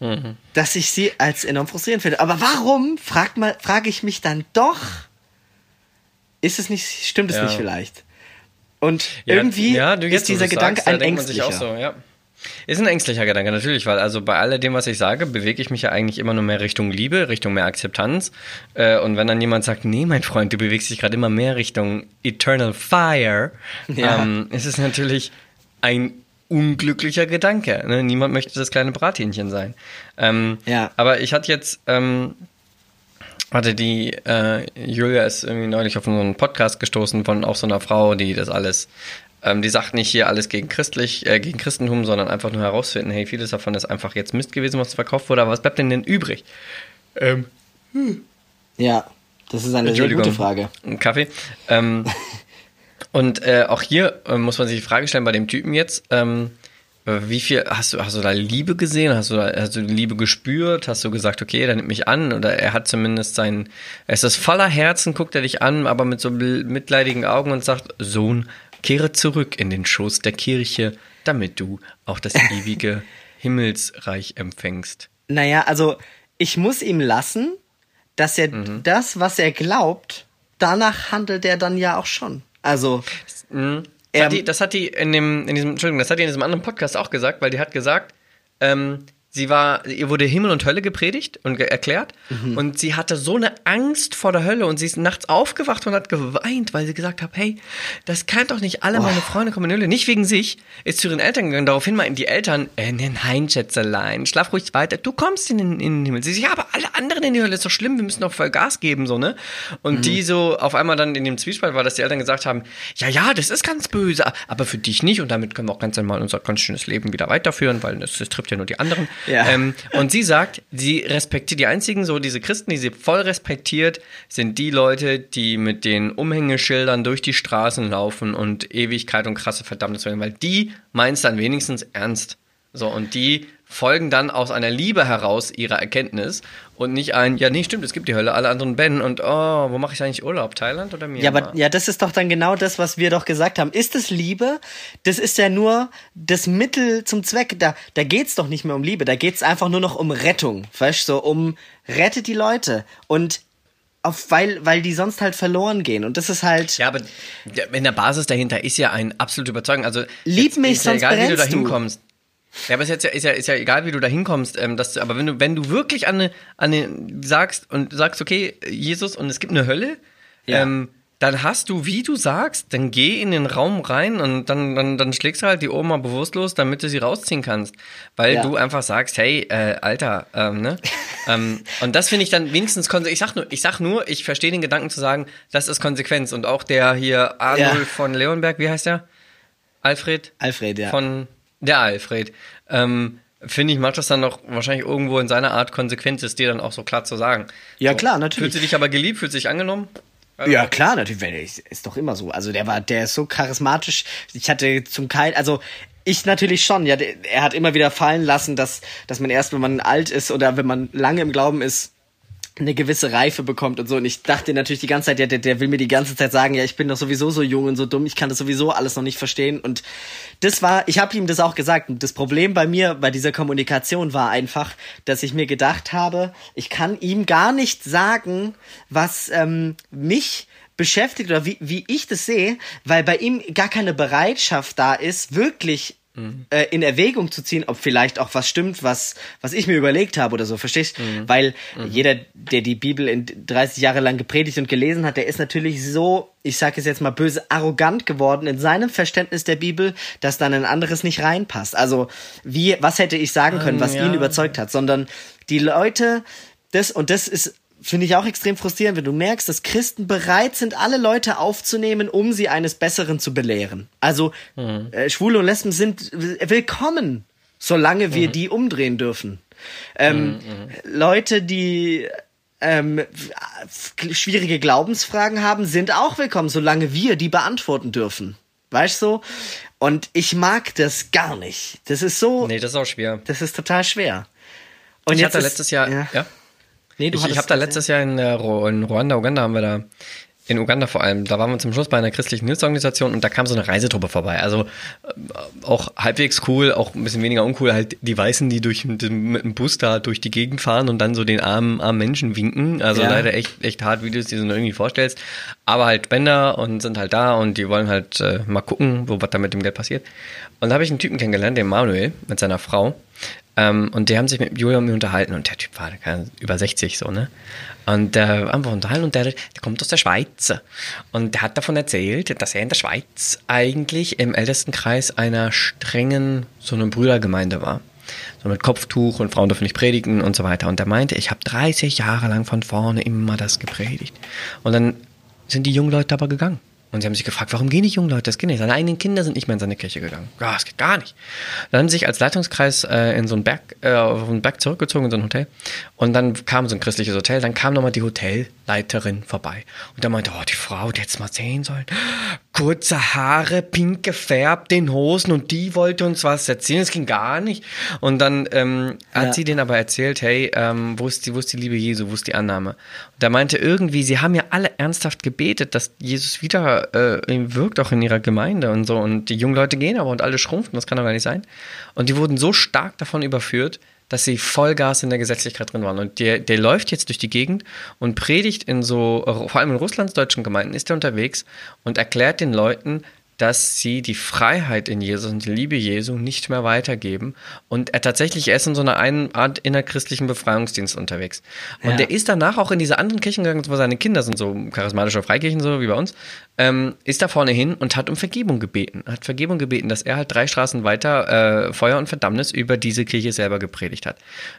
mhm. dass ich sie als enorm frustrierend finde. Aber warum, frag mal, frage ich mich dann doch, ist es nicht, stimmt es ja. nicht vielleicht? Und ja, irgendwie ja, ist dieser Gedanke sagst, ein ängstlicher. So, ja. Ist ein ängstlicher Gedanke, natürlich, weil also bei alledem, was ich sage, bewege ich mich ja eigentlich immer nur mehr Richtung Liebe, Richtung mehr Akzeptanz. Äh, und wenn dann jemand sagt, nee, mein Freund, du bewegst dich gerade immer mehr Richtung Eternal Fire, ähm, ist es natürlich ein unglücklicher Gedanke. Ne? Niemand möchte das kleine Brathähnchen sein. Ähm, ja. Aber ich hatte jetzt, ähm, hatte die äh, Julia ist irgendwie neulich auf so einen Podcast gestoßen von auch so einer Frau, die das alles, ähm, die sagt nicht hier alles gegen christlich, äh, gegen Christentum, sondern einfach nur herausfinden, hey, vieles davon ist einfach jetzt Mist gewesen, was verkauft wurde, aber was bleibt denn denn übrig? Ähm, hm. Ja, das ist eine sehr gute Frage. Ein Kaffee. Ähm, <laughs> Und äh, auch hier äh, muss man sich die Frage stellen bei dem Typen jetzt, ähm, wie viel hast du, hast du da Liebe gesehen? Hast du, da, hast du Liebe gespürt? Hast du gesagt, okay, der nimmt mich an? Oder er hat zumindest sein, er ist das voller Herzen, guckt er dich an, aber mit so mitleidigen Augen und sagt, Sohn, kehre zurück in den Schoß der Kirche, damit du auch das ewige <laughs> Himmelsreich empfängst. Naja, also ich muss ihm lassen, dass er mhm. das, was er glaubt, danach handelt er dann ja auch schon. Also. Mhm. Das, hat die, das hat die in dem, in diesem, Entschuldigung, das hat die in diesem anderen Podcast auch gesagt, weil die hat gesagt, ähm, Sie war, ihr wurde Himmel und Hölle gepredigt und erklärt mhm. und sie hatte so eine Angst vor der Hölle und sie ist nachts aufgewacht und hat geweint, weil sie gesagt hat, hey, das kann doch nicht alle oh. meine Freunde kommen in die Hölle, nicht wegen sich, ist zu ihren Eltern gegangen, daraufhin meinten die Eltern, äh, nein, Schätzelein, schlaf ruhig weiter, du kommst in den, in den Himmel. Sie sagt, ja, aber alle anderen in die Hölle ist doch schlimm, wir müssen doch voll Gas geben, so, ne? Und mhm. die so auf einmal dann in dem Zwiespalt war, dass die Eltern gesagt haben, ja, ja, das ist ganz böse, aber für dich nicht und damit können wir auch ganz einmal unser ganz schönes Leben wieder weiterführen, weil das, das trifft ja nur die anderen. Ja. Ähm, und sie sagt, sie respektiert die einzigen, so diese Christen, die sie voll respektiert, sind die Leute, die mit den Umhängeschildern durch die Straßen laufen und Ewigkeit und krasse Verdammnis werden, weil die meint es dann wenigstens ernst. So, und die folgen dann aus einer Liebe heraus ihrer Erkenntnis und nicht ein, ja, nee, stimmt, es gibt die Hölle, alle anderen Ben und oh, wo mache ich eigentlich Urlaub? Thailand oder Myanmar? Ja, aber ja, das ist doch dann genau das, was wir doch gesagt haben. Ist es Liebe? Das ist ja nur das Mittel zum Zweck. Da, da geht's doch nicht mehr um Liebe, da geht's einfach nur noch um Rettung. Weißt du, so um rettet die Leute. Und auf, weil, weil die sonst halt verloren gehen. Und das ist halt. Ja, aber in der Basis dahinter ist ja ein absolut Überzeugung. Also, lieb mich, ist sonst ja egal, wie du da hinkommst. Ja, aber es ist ja, ist ja, ist ja egal, wie du da hinkommst. Ähm, dass du, aber wenn du, wenn du wirklich an eine, an eine sagst und sagst, okay, Jesus, und es gibt eine Hölle, ja. ähm, dann hast du, wie du sagst, dann geh in den Raum rein und dann, dann, dann schlägst du halt die Oma bewusstlos, damit du sie rausziehen kannst. Weil ja. du einfach sagst, hey, äh, Alter, ähm, ne? <laughs> ähm, und das finde ich dann wenigstens konsequent. Ich sag nur, ich sag nur, ich verstehe den Gedanken zu sagen, das ist Konsequenz. Und auch der hier Arnold ja. von Leonberg, wie heißt der? Alfred? Alfred, ja. Von der Alfred. Ähm, Finde ich, macht das dann noch wahrscheinlich irgendwo in seiner Art konsequent, ist dir dann auch so klar zu sagen. Ja, so, klar, natürlich. Fühlt sie dich aber geliebt, fühlt sich angenommen? Also, ja, klar, natürlich. Ist doch immer so. Also der war, der ist so charismatisch. Ich hatte zum Keil, also ich natürlich schon. Ja, er hat immer wieder fallen lassen, dass, dass man erst, wenn man alt ist oder wenn man lange im Glauben ist, eine gewisse Reife bekommt und so. Und ich dachte natürlich die ganze Zeit, ja, der, der will mir die ganze Zeit sagen, ja, ich bin doch sowieso so jung und so dumm, ich kann das sowieso alles noch nicht verstehen. Und das war, ich habe ihm das auch gesagt. Das Problem bei mir, bei dieser Kommunikation war einfach, dass ich mir gedacht habe, ich kann ihm gar nicht sagen, was ähm, mich beschäftigt oder wie, wie ich das sehe, weil bei ihm gar keine Bereitschaft da ist, wirklich äh, in Erwägung zu ziehen, ob vielleicht auch was stimmt, was, was ich mir überlegt habe oder so, verstehst? Weil jeder, der die Bibel in 30 Jahre lang gepredigt und gelesen hat, der ist natürlich so, ich sage es jetzt mal böse, arrogant geworden in seinem Verständnis der Bibel, dass dann ein anderes nicht reinpasst. Also, wie, was hätte ich sagen können, was ja. ihn überzeugt hat, sondern die Leute, das, und das ist finde ich auch extrem frustrierend, wenn du merkst, dass Christen bereit sind, alle Leute aufzunehmen, um sie eines Besseren zu belehren. Also äh, Schwule und Lesben sind willkommen, solange wir die umdrehen dürfen. Ähm, Leute, die ähm, schwierige Glaubensfragen haben, sind auch willkommen, solange wir die beantworten dürfen. Weißt du? Und ich mag das gar nicht. Das ist so, Nee, das ist auch schwer. das ist total schwer. Und Ich jetzt hatte ist- letztes Jahr, ja. Nee, du Ich, ich habe da letztes Jahr in, äh, in Ruanda, Uganda haben wir da, in Uganda vor allem, da waren wir zum Schluss bei einer christlichen Hilfsorganisation und da kam so eine Reisetruppe vorbei. Also äh, auch halbwegs cool, auch ein bisschen weniger uncool, halt die Weißen, die durch mit dem Bus da durch die Gegend fahren und dann so den armen, armen Menschen winken. Also Ja. leider echt, echt hart, wie du es dir so irgendwie vorstellst. Aber halt Spender und sind halt da und die wollen halt äh, mal gucken, wo was da mit dem Geld passiert. Und da habe ich einen Typen kennengelernt, den Manuel, mit seiner Frau. Ähm, und die haben sich mit Julia und mir unterhalten und der Typ war über 60 so, ne? Und äh, haben wir unterhalten und der, der kommt aus der Schweiz. Und der hat davon erzählt, dass er in der Schweiz eigentlich im ältesten Kreis einer strengen, so eine Brüdergemeinde war. So mit Kopftuch und Frauen dürfen nicht predigen und so weiter. Und der meinte, ich habe 30 Jahre lang von vorne immer das gepredigt. Und dann sind die jungen Leute aber gegangen. Und sie haben sich gefragt, warum gehen die jungen Leute? Das geht nicht. Seine eigenen Kinder sind nicht mehr in seine Kirche gegangen. Ja, das geht gar nicht. Dann haben sie sich als Leitungskreis äh, in so einen Berg, äh, auf einen Berg zurückgezogen, in so ein Hotel. Und dann kam so ein christliches Hotel. Dann kam nochmal die Hotelleiterin vorbei. Und da meinte, oh, die Frau, die hätte mal sehen sollen. Kurze Haare, pink gefärbt, den Hosen und die wollte uns was erzählen. Das ging gar nicht. Und dann ähm, hat Ja. sie denen aber erzählt, hey, ähm, wo, ist die, wo ist die Liebe Jesu, wo ist die Annahme? Und da meinte irgendwie, sie haben ja alle ernsthaft gebetet, dass Jesus wieder äh, wirkt, auch in ihrer Gemeinde und so. Und die jungen Leute gehen aber und alle schrumpfen, das kann doch gar nicht sein. Und die wurden so stark davon überführt, dass sie Vollgas in der Gesetzlichkeit drin waren. Und der, der läuft jetzt durch die Gegend und predigt in so, vor allem in russlandsdeutschen Gemeinden, ist er unterwegs und erklärt den Leuten, dass sie die Freiheit in Jesus und die Liebe Jesu nicht mehr weitergeben. Und er tatsächlich er ist in so einer einen Art innerchristlichen Befreiungsdienst unterwegs. Und Ja. der ist danach auch in diese anderen Kirchen gegangen, wo seine Kinder sind, so charismatische Freikirchen, so wie bei uns, ähm, ist da vorne hin und hat um Vergebung gebeten. Hat Vergebung gebeten, dass er halt drei Straßen weiter äh, Feuer und Verdammnis über diese Kirche selber gepredigt hat.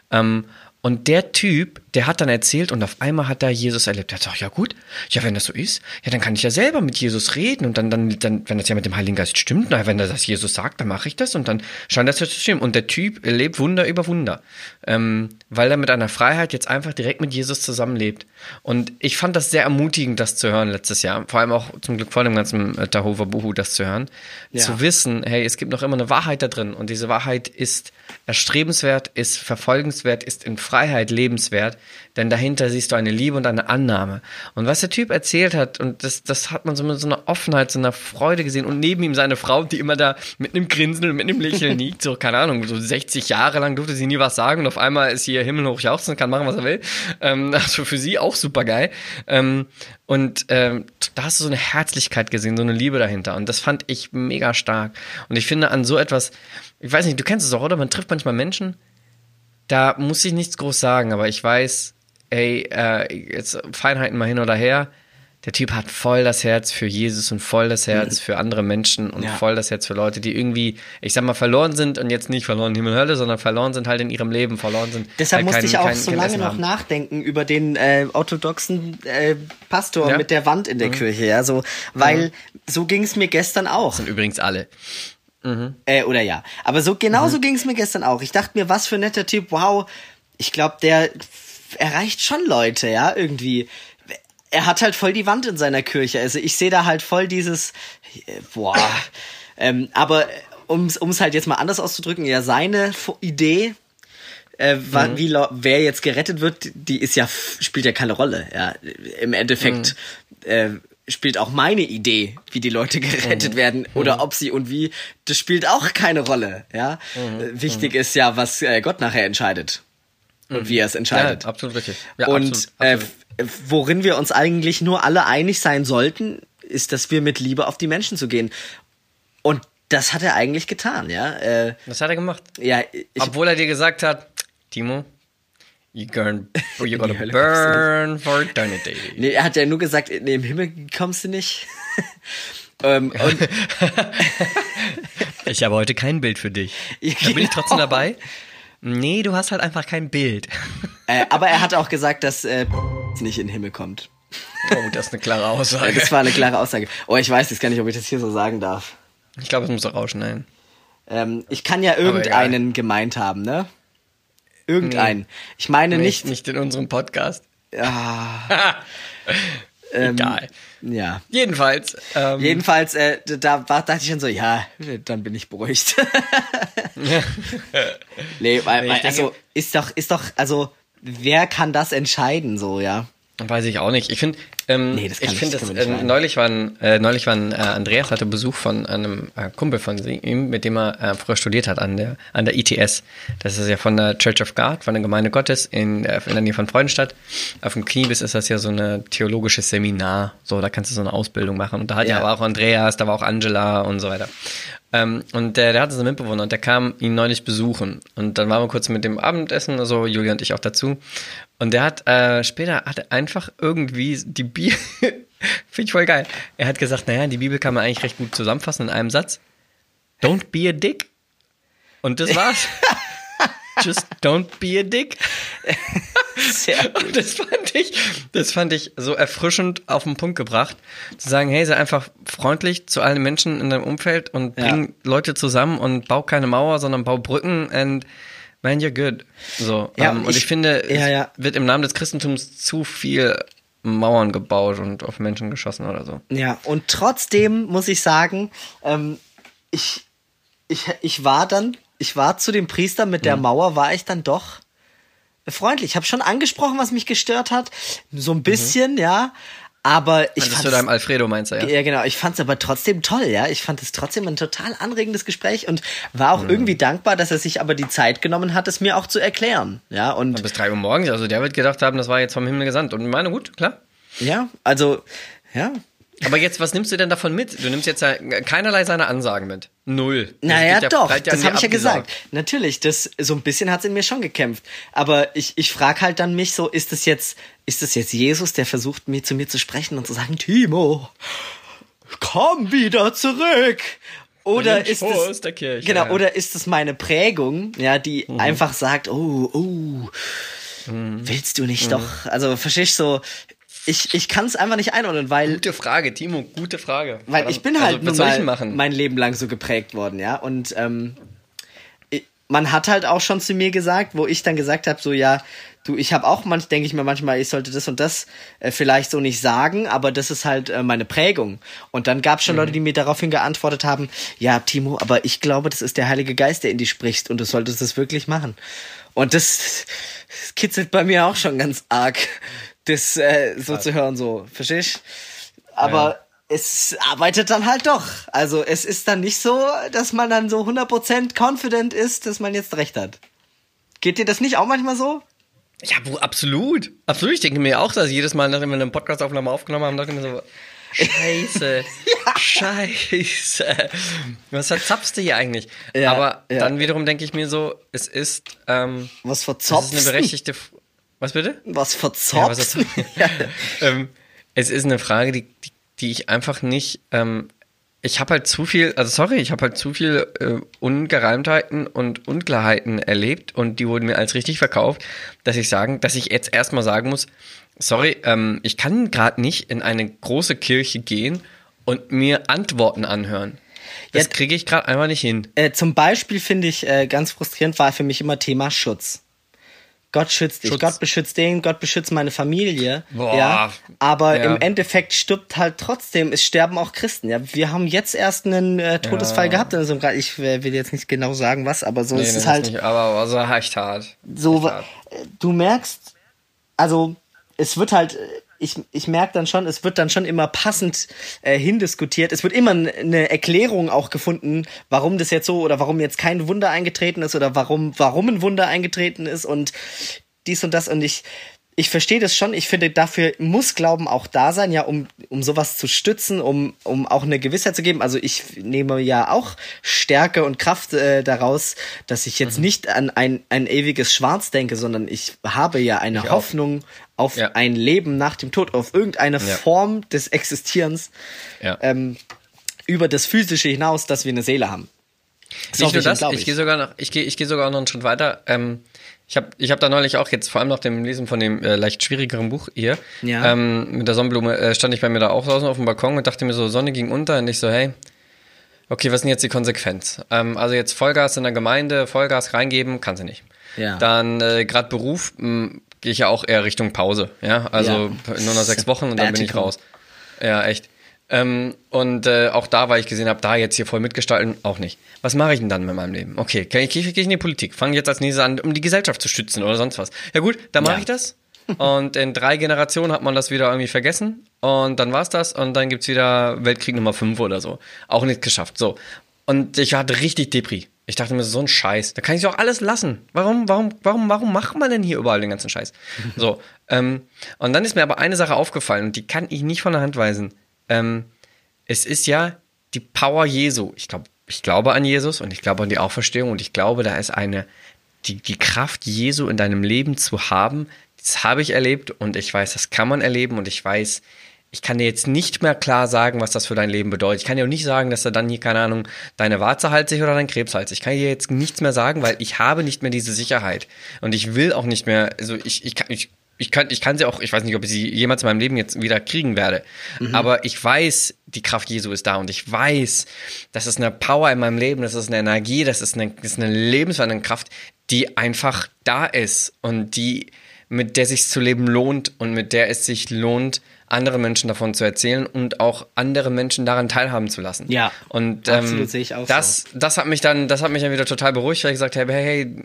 Ähm, und der Typ, der hat dann erzählt und auf einmal hat da Jesus erlebt. Der hat gesagt, ja gut, ja wenn das so ist, ja dann kann ich ja selber mit Jesus reden und dann, dann, dann wenn das ja mit dem Heiligen Geist stimmt, na, wenn das Jesus sagt, dann mache ich das und dann scheint das ja zu stimmen. Und der Typ erlebt Wunder über Wunder, ähm, weil er mit einer Freiheit jetzt einfach direkt mit Jesus zusammenlebt. Und ich fand das sehr ermutigend, das zu hören letztes Jahr. Vor allem auch zum Glück vor dem ganzen äh, Tahova Buhu das zu hören. Ja. Zu wissen, hey, es gibt noch immer eine Wahrheit da drin und diese Wahrheit ist erstrebenswert, ist verfolgenswert, ist in Freiheit lebenswert, denn dahinter siehst du eine Liebe und eine Annahme. Und was der Typ erzählt hat, und das, das hat man so mit so einer Offenheit, so einer Freude gesehen und neben ihm seine Frau, die immer da mit einem Grinsen und mit einem Lächeln <laughs> liegt, so, keine Ahnung, so 60 Jahre lang durfte sie nie was sagen und auf einmal ist hier himmelhoch jauchzen, kann machen, was er will. Ähm, <laughs> also für sie auch super geil. Ähm, und ähm, da hast du so eine Herzlichkeit gesehen, so eine Liebe dahinter. Und das fand ich mega stark. Und ich finde an so etwas, ich weiß nicht, du kennst es auch, oder? Man trifft manchmal Menschen, da muss ich nichts groß sagen, aber ich weiß, ey, äh, jetzt Feinheiten mal hin oder her. Der Typ hat voll das Herz für Jesus und voll das Herz für andere Menschen und Ja. voll das Herz für Leute, die irgendwie, ich sag mal, verloren sind und jetzt nicht verloren Himmel, Hölle, sondern verloren sind halt in ihrem Leben, verloren sind. Deshalb halt musste kein- ich auch kein- so kein lange noch haben. nachdenken über den äh, orthodoxen äh, Pastor Ja. Mhm. mit der Wand in der Kirche, ja, so, weil so ging es mir gestern auch. Und übrigens alle. Äh, oder ja. Aber so genauso Mhm. ging es mir gestern auch. Ich dachte mir, was für ein netter Typ, wow. Ich glaube, der erreicht schon Leute, ja, irgendwie. Er hat halt voll die Wand in seiner Kirche. Also ich sehe da halt voll dieses, äh, boah. <laughs> ähm, aber um es halt jetzt mal anders auszudrücken, ja, seine Idee, äh, Mhm. wie wer jetzt gerettet wird, die ist ja spielt ja keine Rolle. Ja, im Endeffekt Mhm. äh, spielt auch meine Idee, wie die Leute <laughs> Mhm. gerettet werden oder ob sie und wie, das spielt auch keine Rolle. Ja, Mhm. Äh, wichtig ist ja, was äh, Gott nachher entscheidet und wie er es Ja, entscheidet. absolut richtig. Ja, und absolut, Äh, worin wir uns eigentlich nur alle einig sein sollten, ist, dass wir mit Liebe auf die Menschen zu gehen. Und das hat er eigentlich getan, ja. Äh, Was hat er gemacht? ja, ich, Obwohl er dir gesagt hat, Timo, <laughs> you're gonna, you're gonna burn for eternity. nee, er hat ja nur gesagt, nee, im Himmel kommst du nicht. <laughs> ähm, <laughs> Ich habe heute kein Bild für dich. Ja, Da bin ich genau. trotzdem dabei. Nee, du hast halt einfach kein Bild. äh, aber er hat auch gesagt, dass äh, nicht in den Himmel kommt. Oh, das ist eine klare Aussage. Das war eine klare Aussage. Oh, ich weiß jetzt gar nicht, ob ich das hier so sagen darf. Ich glaube, es muss auch rausschneiden. Ähm, ich kann ja irgendeinen gemeint haben, ne? Irgendeinen. Ich meine Nicht, nicht. nicht in unserem Podcast. Ja, <laughs> Egal. ja. Jedenfalls. Ähm, Jedenfalls, äh, da war, dachte ich schon so, ja, dann bin ich beruhigt. <laughs> <laughs> nee, weil, Nee, weil also ist doch, ist doch, also wer kann das entscheiden, so, ja? Weiß ich auch nicht. Ich finde, ähm, Nee, ich finde, äh, neulich waren, äh, neulich waren äh, Andreas hatte Besuch von einem äh, Kumpel von ihm, mit dem er äh, früher studiert hat an der an der ITS. Das ist ja von der Church of God, von der Gemeinde Gottes in, in der Nähe von Freudenstadt. Auf dem Kniebis ist das ja so eine theologisches Seminar. So, da kannst du so eine Ausbildung machen. Und da hat ja, Ja. auch Andreas, da war auch Angela und so weiter. Ähm, und der, der hatte so einen Mitbewohner und der kam ihn neulich besuchen. Und dann waren wir kurz mit dem Abendessen, also Julia und ich auch dazu. Und der hat äh, später hat er einfach irgendwie die Bibel, <laughs> finde ich voll geil. Er hat gesagt, naja, die Bibel kann man eigentlich recht gut zusammenfassen in einem Satz. Don't be a dick. Und das war's. <laughs> Just don't be a dick. Sehr <laughs> gut. Und das fand ich, das fand ich so erfrischend auf den Punkt gebracht, zu sagen, hey, sei einfach freundlich zu allen Menschen in deinem Umfeld und Ja. bring Leute zusammen und bau keine Mauer, sondern bau Brücken and man, you're good. So, Ja, ähm, und ich, ich- finde, ja, es ja. wird im Namen des Christentums zu viel Mauern gebaut und auf Menschen geschossen oder so. Ja, und trotzdem muss ich sagen, ähm, ich, ich, ich war dann, ich war zu dem Priester mit Mhm. der Mauer, war ich dann doch freundlich. Ich habe schon angesprochen, was mich gestört hat. So ein bisschen, ja. Aber ich Mhm. Das fand zu deinem Alfredo meinst du, ja? ja, genau. Ich fand es aber trotzdem toll, ja. Ich fand es trotzdem ein total anregendes Gespräch und war Mhm. auch irgendwie dankbar, dass er sich aber die Zeit genommen hat, es mir auch zu erklären. Ja, und Bis drei Uhr morgens, also der wird gedacht haben, das war jetzt vom Himmel gesandt. Und ich meine, gut, klar. ja, also, ja. Aber jetzt, was nimmst du denn davon mit? Du nimmst jetzt ja keinerlei seiner Ansagen mit. Null. Naja, ja- doch, ja das habe ich ja gesagt. Natürlich, das so ein bisschen hat's in mir schon gekämpft. Aber ich, ich frage halt dann mich so, ist das jetzt, ist das jetzt Jesus, der versucht, mir zu mir zu sprechen und zu sagen, Timo, komm wieder zurück? Oder ist es genau? ja. Mhm. Oder ist es meine Prägung, ja, die einfach sagt, oh, oh, willst du nicht doch? Also verstehst du so? Ich, ich kann es einfach nicht einordnen, weil Gute Frage, Timo, gute Frage. weil ich bin Also, halt was nun mal mein Leben lang so geprägt worden, ja. Und ähm, ich, man hat halt auch schon zu mir gesagt, wo ich dann gesagt habe, so ja, du, ich habe auch manch, denke ich mir manchmal, ich sollte das und das äh, vielleicht so nicht sagen, aber das ist halt äh, meine Prägung. Und dann gab es Mhm. schon Leute, die mir daraufhin geantwortet haben, ja, Timo, aber ich glaube, das ist der Heilige Geist, der in dich spricht und du solltest das wirklich machen. Und das, das kitzelt bei mir auch schon ganz arg, das äh, so zu hören, so, verstehst? Aber es arbeitet dann halt doch. Also es ist dann nicht so, dass man dann so 100% confident ist, dass man jetzt recht hat. Geht dir das nicht auch manchmal so? Ja, wo, absolut. Absolut. Ich denke mir auch, dass jedes Mal, nachdem wir eine Podcast-Aufnahme aufgenommen haben, dachte ich mir so, Scheiße, <laughs> Scheiße. Was verzapfst du hier eigentlich? Ja, Aber ja. dann wiederum denke ich mir so, es ist, ähm, Was ist verzopfst? eine berechtigte. F was bitte? Was Ja, was verzopfst? das- <laughs> ähm, es ist eine Frage, die, die, die ich einfach nicht. Ähm, ich habe halt zu viel, also sorry, ich habe halt zu viel äh, Ungereimtheiten und Unklarheiten erlebt und die wurden mir als richtig verkauft, dass ich sagen, dass ich jetzt erstmal sagen muss, sorry, ähm, ich kann gerade nicht in eine große Kirche gehen und mir Antworten anhören. Das Ja, kriege ich gerade einfach nicht hin. äh, zum Beispiel finde ich äh, ganz frustrierend war für mich immer Thema Schutz. Gott schützt dich, Schutz. Gott beschützt den, Gott beschützt meine Familie. Boah. Ja, aber Ja. im Endeffekt stirbt halt trotzdem, es sterben auch Christen. Ja, wir haben jetzt erst einen äh, Todesfall Ja. gehabt in unserem Grad. Ich äh, will jetzt nicht genau sagen, was, aber so Nee, ist es halt. nicht, aber also echt hart. so, Echt hart. du merkst, also es wird halt, ich, ich merke dann schon, es wird dann schon immer passend äh, hindiskutiert. Es wird immer eine Erklärung auch gefunden, warum das jetzt so oder warum jetzt kein Wunder eingetreten ist oder warum, warum ein Wunder eingetreten ist und dies und das und ich, ich verstehe das schon. Ich finde, dafür muss Glauben auch da sein, ja, um, um sowas zu stützen, um, um auch eine Gewissheit zu geben. Also ich nehme ja auch Stärke und Kraft äh, daraus, dass ich jetzt mhm. nicht an ein, ein ewiges Schwarz denke, sondern ich habe ja eine ich Hoffnung auch. Auf ja. ein Leben nach dem Tod, auf irgendeine ja. Form des Existierens ja. ähm, über das Physische hinaus, dass wir eine Seele haben. Das Nicht nur das, ich, ich gehe sogar noch, ich gehe, ich gehe sogar noch einen Schritt weiter. Ähm, ich habe ich hab da neulich auch jetzt, vor allem nach dem Lesen von dem äh, leicht schwierigeren Buch hier, ja. ähm, mit der Sonnenblume, äh, stand ich bei mir da auch draußen auf dem Balkon und dachte mir so, Sonne ging unter und ich so, hey, okay, was ist denn jetzt die Konsequenz? Ähm, also jetzt Vollgas in der Gemeinde, Vollgas reingeben, kann sie nicht. Ja. Dann äh, gerade Beruf, hm, gehe ich ja auch eher Richtung Pause, ja, also ja. nur noch sechs Wochen und dann bin ich raus. Ja, echt. Ähm, und äh, auch da, weil ich gesehen habe, da jetzt hier voll mitgestalten, auch nicht. Was mache ich denn dann mit meinem Leben? Okay, gehe ich, ich in die Politik, fange jetzt als nächstes an, um die Gesellschaft zu schützen oder sonst was. Ja gut, dann mache ja. ich das. Und in drei Generationen hat man das wieder irgendwie vergessen. Und dann war's das. Und dann gibt's wieder Weltkrieg Nummer 5 oder so. Auch nicht geschafft. So. Und ich hatte richtig Depri. Ich dachte mir, so ein Scheiß. Da kann ich doch alles lassen. Warum, warum, warum, warum macht man denn hier überall den ganzen Scheiß? <laughs> So. Ähm, und dann ist mir aber eine Sache aufgefallen und die kann ich nicht von der Hand weisen ähm, es ist ja die Power Jesu. Ich glaube, ich glaube an Jesus und ich glaube an die Auferstehung und ich glaube, da ist eine, die, die Kraft Jesu in deinem Leben zu haben. Das habe ich erlebt und ich weiß, das kann man erleben und ich weiß, ich kann dir jetzt nicht mehr klar sagen, was das für dein Leben bedeutet. Ich kann dir auch nicht sagen, dass er dann hier, keine Ahnung, deine Warze halt sich oder dein Krebs halt sich. Ich kann dir jetzt nichts mehr sagen, weil ich habe nicht mehr diese Sicherheit. Und ich will auch nicht mehr, also ich, ich, kann, ich ich kann, ich kann sie auch, ich weiß nicht, ob ich sie jemals in meinem Leben jetzt wieder kriegen werde. Mhm. Aber ich weiß, die Kraft Jesu ist da und ich weiß, das ist eine Power in meinem Leben, das ist eine Energie, das ist eine, das ist eine lebensverändernde Kraft, die einfach da ist und die, mit der sich zu leben lohnt und mit der es sich lohnt, andere Menschen davon zu erzählen und auch andere Menschen daran teilhaben zu lassen. Ja. Und ähm, absolut sehe ich auch das, so. das hat mich dann, das hat mich dann wieder total beruhigt, weil ich gesagt habe, hey, hey,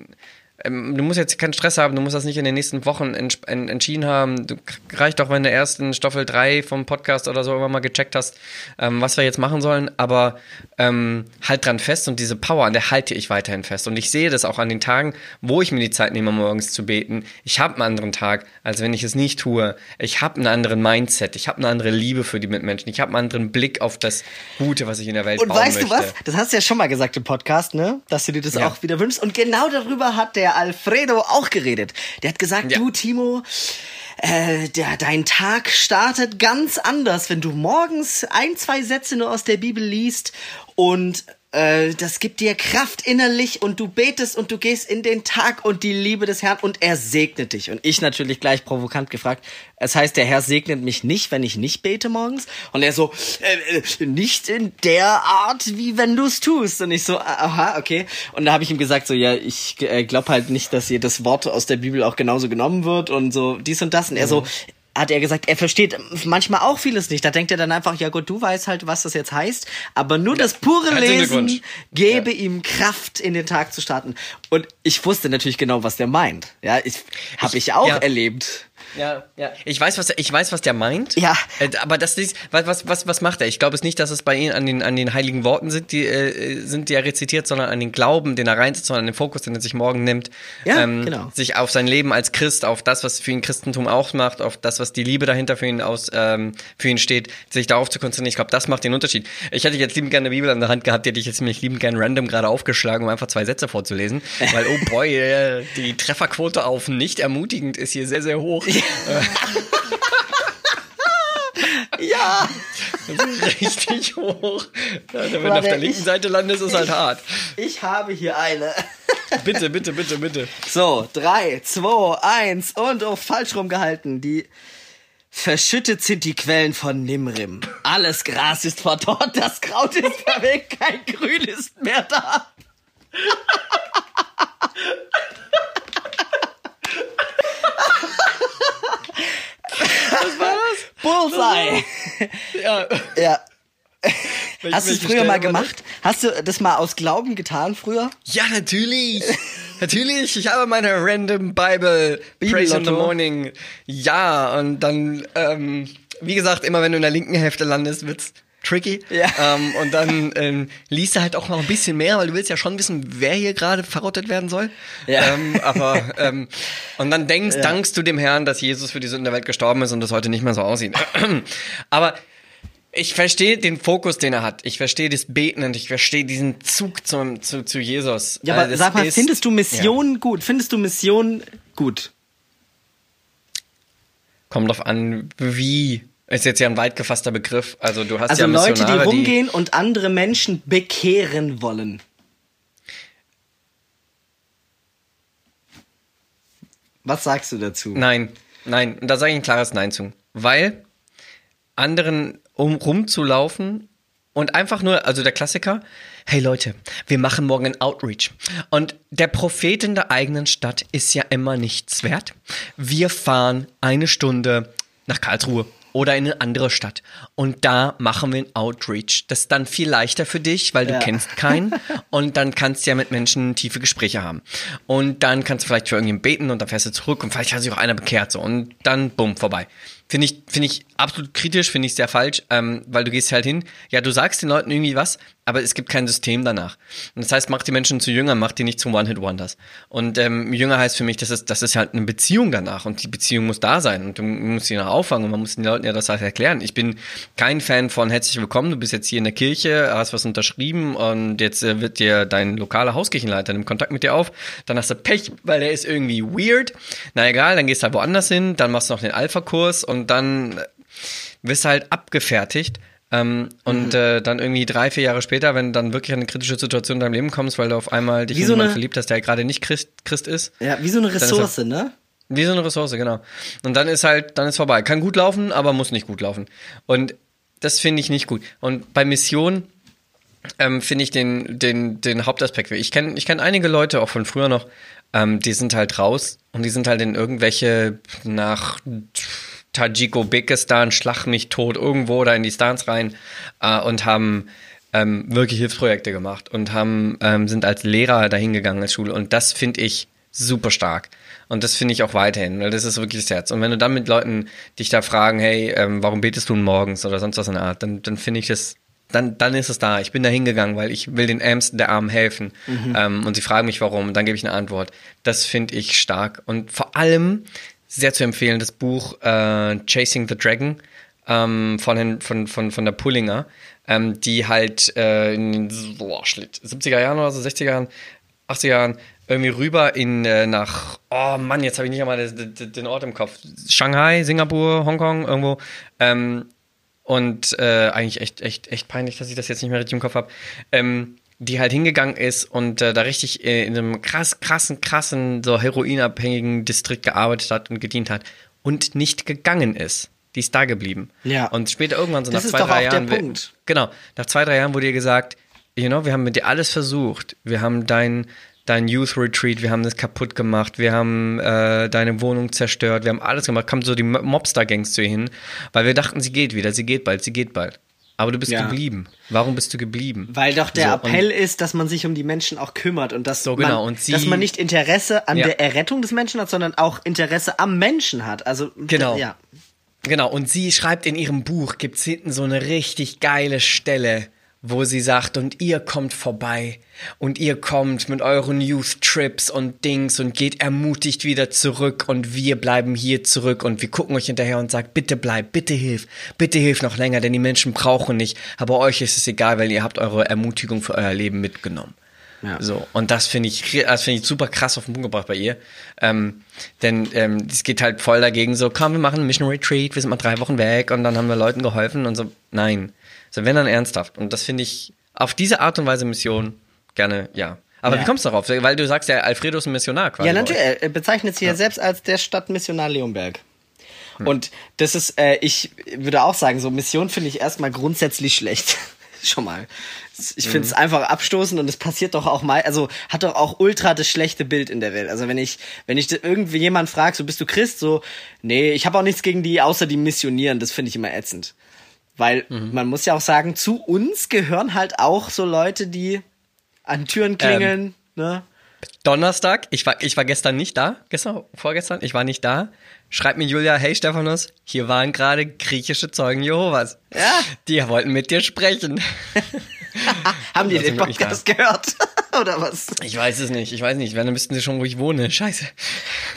ähm, du musst jetzt keinen Stress haben, du musst das nicht in den nächsten Wochen ents entschieden haben. Du reicht doch, wenn du erst in Staffel 3 vom Podcast oder so immer mal gecheckt hast, ähm, was wir jetzt machen sollen, aber ähm, halt dran fest und diese Power, an der halte ich weiterhin fest. Und ich sehe das auch an den Tagen, wo ich mir die Zeit nehme, morgens zu beten. Ich habe einen anderen Tag, als wenn ich es nicht tue. Ich habe einen anderen Mindset, ich habe eine andere Liebe für die Mitmenschen, ich habe einen anderen Blick auf das Gute, was ich in der Welt und bauen möchte. Und weißt du was? Das hast du ja schon mal gesagt im Podcast, ne? Dass du dir das ja. auch wieder wünschst. Und genau darüber hat der Alfredo auch geredet. Der hat gesagt, ja. du Timo, äh, der, dein Tag startet ganz anders, wenn du morgens ein, zwei Sätze nur aus der Bibel liest und äh, das gibt dir Kraft innerlich und du betest und du gehst in den Tag und die Liebe des Herrn und er segnet dich. Und ich natürlich gleich provokant gefragt, es heißt, der Herr segnet mich nicht, wenn ich nicht bete morgens? Und er so, äh, äh nicht in der Art, wie wenn du es tust. Und ich so, aha, okay. Und da habe ich ihm gesagt, so, ja, ich äh, glaube halt nicht, dass das Wort aus der Bibel auch genauso genommen wird und so dies und das. Und er so, mhm hat er gesagt, er versteht manchmal auch vieles nicht. Da denkt er dann einfach, ja gut, du weißt halt, was das jetzt heißt, aber nur das pure Lesen gebe ja. ihm Kraft, in den Tag zu starten. Und ich wusste natürlich genau, was der meint. Ja, ich habe ich auch ja. erlebt. Ja, ja. Ich weiß, was ich weiß, was der meint. Ja. Äh, aber das ist, was, was, was macht er? Ich glaube es nicht, dass es bei ihm an den, an den heiligen Worten sind, die, äh, sind, die er rezitiert, sondern an den Glauben, den er reinsetzt, sondern an den Fokus, den er sich morgen nimmt. Ja, ähm, genau. Sich auf sein Leben als Christ, auf das, was für ihn Christentum ausmacht, auf das, was die Liebe dahinter für ihn aus, ähm, für ihn steht, sich darauf zu konzentrieren. Ich glaube, das macht den Unterschied. Ich hätte jetzt liebend gerne eine Bibel an der Hand gehabt, die hätte ich jetzt nämlich liebend gerne random gerade aufgeschlagen, um einfach zwei Sätze vorzulesen. <laughs> Weil, oh boy, äh, die Trefferquote auf nicht ermutigend ist hier sehr, sehr hoch. Ja. <laughs> ja. Das ist richtig hoch. wenn du auf der linken Seite landest, ist es halt hart. Ich habe hier eine. bitte, bitte, bitte, bitte. So, drei, zwei, eins und oh, falsch rumgehalten. Die Verschüttet sind die Quellen von Nimrim. Alles Gras ist verdorrt, das Kraut ist verwelkt, kein Grün ist mehr da. Was war das? Bullseye. Ja. Ja. Hast du es früher mal gemacht? Hast du das mal aus Glauben getan früher? Ja, natürlich. natürlich. Ich habe meine Random Bible Praise in the Morning. Ja, und dann, ähm, wie gesagt, immer wenn du in der linken Hälfte landest, wird's tricky. Ja. Ähm, und dann <laughs> ähm, liest du halt auch noch ein bisschen mehr, weil du willst ja schon wissen, wer hier gerade verrottet werden soll. Ja. Ähm, aber ähm, und dann denkst, dankst du dem Herrn, dass Jesus für die Sünden der Welt gestorben ist und das heute nicht mehr so aussieht. <clears throat> aber ich verstehe den Fokus, den er hat. Ich verstehe das Beten und ich verstehe diesen Zug zum, zu, zu Jesus. Ja, aber das sag mal, ist- findest du Mission gut? Findest du Mission gut? Kommt drauf an, wie. Ist jetzt ja ein weit gefasster Begriff. Also du hast Also ja Leute, die Missionare, rumgehen und andere Menschen bekehren wollen. Was sagst du dazu? Nein, nein. Und da sage ich ein klares Nein zu. Weil anderen um rumzulaufen und einfach nur, also der Klassiker, hey Leute, wir machen morgen ein Outreach. Und der Prophet in der eigenen Stadt ist ja immer nichts wert. Wir fahren eine Stunde nach Karlsruhe oder in eine andere Stadt. Und da machen wir ein Outreach. Das ist dann viel leichter für dich, weil du Ja. kennst keinen. <laughs> Und dann kannst du ja mit Menschen tiefe Gespräche haben. Und dann kannst du vielleicht für irgendjemanden beten und dann fährst du zurück und vielleicht hat sich auch einer bekehrt. So. Und dann, bumm, vorbei. Finde ich, finde ich absolut kritisch, finde ich sehr falsch, ähm, weil du gehst halt hin, ja, du sagst den Leuten irgendwie was, aber es gibt kein System danach. Und das heißt, mach die Menschen zu Jüngern, mach die nicht zu One-Hit-Wonders. Und ähm, Jünger heißt für mich, das ist, das ist halt eine Beziehung danach und die Beziehung muss da sein und du musst sie noch auffangen und man muss den Leuten ja das halt erklären. Ich bin kein Fan von herzlich willkommen, du bist jetzt hier in der Kirche, hast was unterschrieben und jetzt äh, wird dir dein lokaler Hauskirchenleiter nimmt Kontakt mit dir auf, dann hast du Pech, weil der ist irgendwie weird. Na egal, dann gehst du halt woanders hin, dann machst du noch den Alpha-Kurs und dann wirst du halt abgefertigt. Ähm, und Mhm. äh, dann irgendwie drei, vier Jahre später, wenn dann wirklich eine kritische Situation in deinem Leben kommst, weil du auf einmal dich in so jemanden verliebt hast, der gerade nicht Christ, Christ ist. Ja, wie so eine Ressource, ne? Wie so eine Ressource, genau. Und dann ist halt, dann ist vorbei. Kann gut laufen, aber muss nicht gut laufen. Und das finde ich nicht gut. Und bei Mission ähm, finde ich den, den, den Hauptaspekt. Ich kenne ich kenn einige Leute, auch von früher noch, ähm, die sind halt raus und die sind halt in irgendwelche nach Tadschikobekistan, Schlag mich tot, irgendwo da in die Stans rein äh, und haben ähm, wirklich Hilfsprojekte gemacht und haben, ähm, sind als Lehrer dahin gegangen als Schule. Und das finde ich super stark. Und das finde ich auch weiterhin, weil das ist wirklich das Herz. Und wenn du dann mit Leuten dich da fragen, hey, ähm, warum betest du morgens oder sonst was in der Art, dann, dann finde ich das, dann, dann ist es da. Ich bin da hingegangen, weil ich will den Ärmsten der Armen helfen. Ähm, und sie fragen mich, warum. Und dann gebe ich eine Antwort. Das finde ich stark. Und vor allem sehr zu empfehlen, das Buch äh, Chasing the Dragon ähm, von, von, von, von der Pullinger, ähm, die halt äh, in den boah, schlitt, 70er Jahren oder so, 60er Jahren, 80er Jahren irgendwie rüber in äh, nach, oh Mann, jetzt habe ich nicht einmal den, den, den Ort im Kopf. Shanghai, Singapur, Hongkong, irgendwo. Ähm, und äh, eigentlich echt, echt, echt peinlich, dass ich das jetzt nicht mehr richtig im Kopf habe. Ähm, die halt hingegangen ist und äh, da richtig äh, in einem krass, krassen, krassen, so heroinabhängigen Distrikt gearbeitet hat und gedient hat und nicht gegangen ist. Die ist da geblieben. Ja. Und später irgendwann so Das nach ist zwei, doch drei auch der Jahren. wi- Punkt. Genau. Nach zwei, drei Jahren wurde ihr gesagt, you know, wir haben mit dir alles versucht. Wir haben dein, dein Youth Retreat, wir haben das kaputt gemacht, wir haben äh, deine Wohnung zerstört, wir haben alles gemacht. Kommen so die Mo- Mobster-Gangs zu ihr hin, weil wir dachten, sie geht wieder, sie geht bald, sie geht bald. Aber du bist Ja. geblieben. Warum bist du geblieben? Weil doch der So, Appell ist, dass man sich um die Menschen auch kümmert und dass, So, genau, man, und sie- dass man nicht Interesse an Ja. der Errettung des Menschen hat, sondern auch Interesse am Menschen hat. Also Genau. ja. Genau, und sie schreibt in ihrem Buch, gibt's hinten so eine richtig geile Stelle, wo sie sagt, und ihr kommt vorbei und ihr kommt mit euren Youth Trips und Dings und geht ermutigt wieder zurück und wir bleiben hier zurück und wir gucken euch hinterher und sagen, bitte bleib, bitte hilf, bitte hilf noch länger, denn die Menschen brauchen nicht, aber euch ist es egal, weil ihr habt eure Ermutigung für euer Leben mitgenommen. Ja. So, und das finde ich, das finde ich super krass auf den Punkt gebracht bei ihr. Ähm, denn ähm, es geht halt voll dagegen so, komm, wir machen einen Mission Retreat, wir sind mal drei Wochen weg und dann haben wir Leuten geholfen und so. Nein. So, wenn dann ernsthaft. Und das finde ich auf diese Art und Weise Mission gerne, ja. Aber Ja. wie kommst du darauf? Weil du sagst ja, Alfredo ist ein Missionar quasi. Ja, natürlich. Er bezeichnet sich ja. selbst als der Stadtmissionar Leonberg. Und das ist, äh, ich würde auch sagen, so Mission finde ich erstmal grundsätzlich schlecht. <laughs> Schon mal. Ich finde es einfach abstoßend und es passiert doch auch mal, also hat doch auch ultra das schlechte Bild in der Welt. Also wenn ich, wenn ich irgendwie jemand fragt, so bist du Christ, so, nee, ich habe auch nichts gegen die, außer die missionieren, das finde ich immer ätzend. Weil man muss ja auch sagen, zu uns gehören halt auch so Leute, die an Türen klingeln, ne? Donnerstag, ich war, ich war gestern nicht da, gestern, vorgestern, ich war nicht da. Schreibt mir Julia, hey Stephanus, hier waren gerade griechische Zeugen Jehovas. Ja. Die wollten mit dir sprechen. <laughs> Haben die Das den Podcast gehört? <laughs> Oder was? Ich weiß es nicht, ich weiß nicht, wenn, dann müssten sie schon, wo ich wohne. Scheiße. <laughs>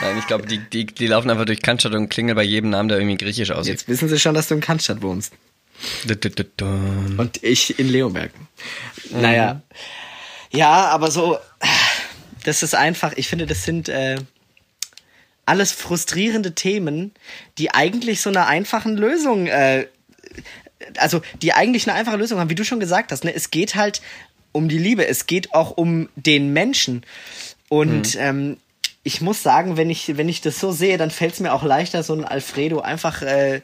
Nein, ich glaube, die, die, die laufen einfach durch Cannstatt und klingeln bei jedem Namen, der irgendwie griechisch aussieht. Jetzt wissen sie schon, dass du in Cannstatt wohnst. Und ich in Leoberg. Naja. Ja, aber so, das ist einfach, ich finde, das sind äh, alles frustrierende Themen, die eigentlich so eine einfachen Lösung, äh, also die eigentlich eine einfache Lösung haben, wie du schon gesagt hast. Ne? Es geht halt um die Liebe, es geht auch um den Menschen. Und ähm, ich muss sagen, wenn ich, wenn ich das so sehe, dann fällt es mir auch leichter, so einen Alfredo einfach äh,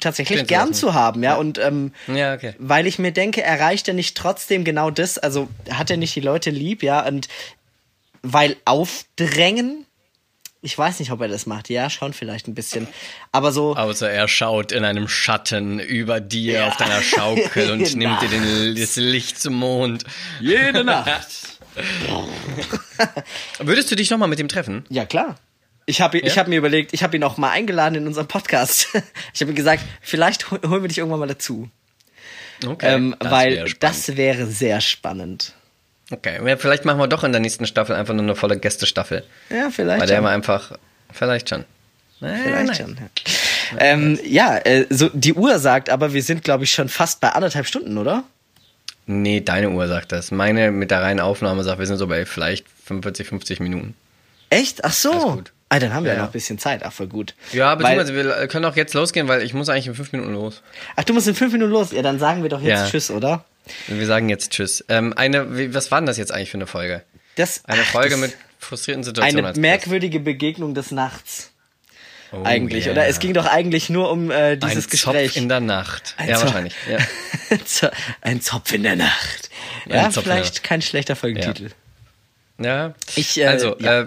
tatsächlich zu gern zu haben, ja. Und ähm, Ja, okay. weil ich mir denke, erreicht er nicht trotzdem genau das, also hat er nicht die Leute lieb, ja, und weil aufdrängen, ich weiß nicht, ob er das macht, ja, schon vielleicht ein bisschen, aber so, Außer er schaut in einem Schatten über dir Ja. auf deiner Schaukel und <laughs> nimmt dir den, das Licht zum Mond. jede <laughs> Nacht. <laughs> Würdest du dich nochmal mit ihm treffen? Ja, klar. Ich habe ich Ja? hab mir überlegt, ich habe ihn auch mal eingeladen in unserem Podcast. <laughs> Ich habe ihm gesagt, vielleicht hol- holen wir dich irgendwann mal dazu. Okay. ähm, das weil wäre das wäre sehr spannend. Okay, ja, vielleicht machen wir doch in der nächsten Staffel einfach nur eine volle Gästestaffel. Ja, vielleicht. Weil der war einfach. Vielleicht schon. Äh, Vielleicht nein. schon. Ja, ähm, ja äh, so die Uhr sagt aber, wir sind, glaube ich, schon fast bei anderthalb Stunden, oder? Nee, deine Uhr sagt das. Meine mit der reinen Aufnahme sagt, wir sind so bei vielleicht 45, 50 Minuten. Echt? Ach so. Ah, dann haben wir Ja, ja, noch ein bisschen Zeit. Ach, voll gut. Ja, Weil, beziehungsweise wir können auch jetzt losgehen, weil ich muss eigentlich in fünf Minuten los. ach, du musst in fünf Minuten los. Ja, dann sagen wir doch jetzt Ja. Tschüss, oder? Wir sagen jetzt Tschüss. Ähm, eine, was war denn das jetzt eigentlich für eine Folge? Das, Eine ach, Folge das, mit frustrierten Situationen. Eine merkwürdige Begegnung des Nachts. Oh, eigentlich, yeah. oder? Es ging doch eigentlich nur um äh, dieses Ein Gespräch. <laughs> Zopf in der Nacht. Ein ja, Zopf. wahrscheinlich. Ja. Ein Zopf in der Nacht. Ja, vielleicht kein schlechter Folgentitel. ja. Ich, äh, also, ja. äh,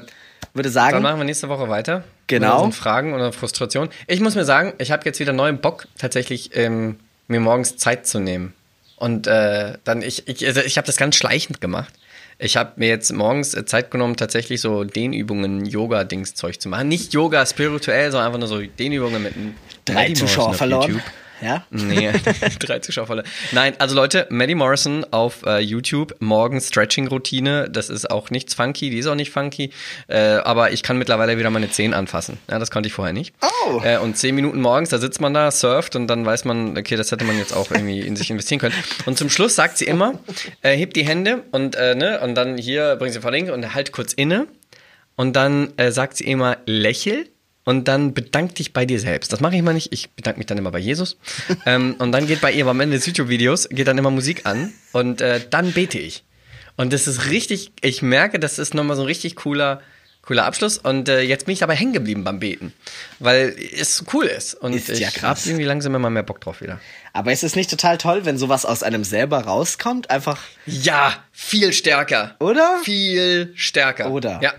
Würde dann sagen, machen wir nächste Woche weiter. Genau. Mit Fragen oder Frustrationen. Ich muss mir sagen, ich habe jetzt wieder neuen Bock, tatsächlich ähm, mir morgens Zeit zu nehmen. Und äh, dann, ich, ich, also ich habe das ganz schleichend gemacht. Ich habe mir jetzt morgens äh, Zeit genommen, tatsächlich so Dehnübungen, Yoga-Dings-Zeug zu machen. Nicht Yoga spirituell, sondern einfach nur so Dehnübungen mit einem drei Zuschauer verloren. YouTube. Ja? Nee, <laughs> drei Zuschauer voll. Nein, also Leute, Maddie Morrison auf äh, YouTube, morgen Stretching-Routine. Das ist auch nichts funky, die ist auch nicht funky. Äh, aber ich kann mittlerweile wieder meine Zehen anfassen. Ja, das konnte ich vorher nicht. Oh. Äh, und zehn Minuten morgens, da sitzt man da, surft und dann weiß man, okay, das hätte man jetzt auch irgendwie in sich investieren können. Und zum Schluss sagt sie immer, äh, hebt die Hände und, äh, ne, und dann hier bringt sie vor links und halt kurz inne. Und dann äh, sagt sie immer, lächel und dann bedank dich bei dir selbst. Das mache ich mal nicht. Ich bedanke mich dann immer bei Jesus. ähm, und dann geht bei ihr am Ende des YouTube-Videos, geht dann immer Musik an und äh, dann bete ich. Und das ist richtig, ich merke, das ist nochmal so ein richtig cooler, cooler Abschluss. Und äh, jetzt bin ich dabei hängen geblieben beim Beten, weil es cool ist. Und Ist ja ich krass. habe irgendwie langsam immer mehr Bock drauf wieder. Aber ist es nicht total toll, wenn sowas aus einem selber rauskommt? Einfach, Ja, viel stärker. Oder? Viel stärker. Oder? Ja.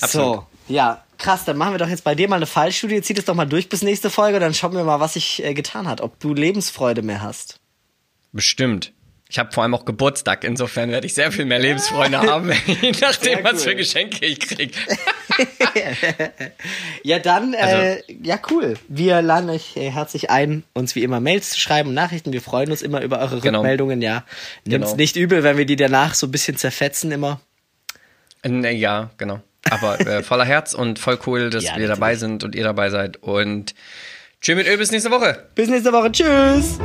Absolut. so, ja, krass, dann machen wir doch jetzt bei dir mal eine Fallstudie. Zieh das doch mal durch bis nächste Folge, dann schauen wir mal, was sich äh, getan hat. Ob du Lebensfreude mehr hast. Bestimmt. Ich habe vor allem auch Geburtstag, insofern werde ich sehr viel mehr Lebensfreunde haben, <laughs> je nachdem, Sehr was für cool. Geschenke ich krieg. <laughs> Ja, dann, äh, Also- ja, cool. Wir laden euch äh, herzlich ein, uns wie immer Mails zu schreiben und Nachrichten. Wir freuen uns immer über eure Genau. Rückmeldungen, ja. Nimmt's Genau. nicht übel, wenn wir die danach so ein bisschen zerfetzen immer. Äh, Ja, genau. Aber äh, voller Herz und voll cool, dass Ja, wir dabei natürlich. sind und ihr dabei seid. Und tschüss mit Öl bis nächste Woche. Bis nächste Woche. Tschüss.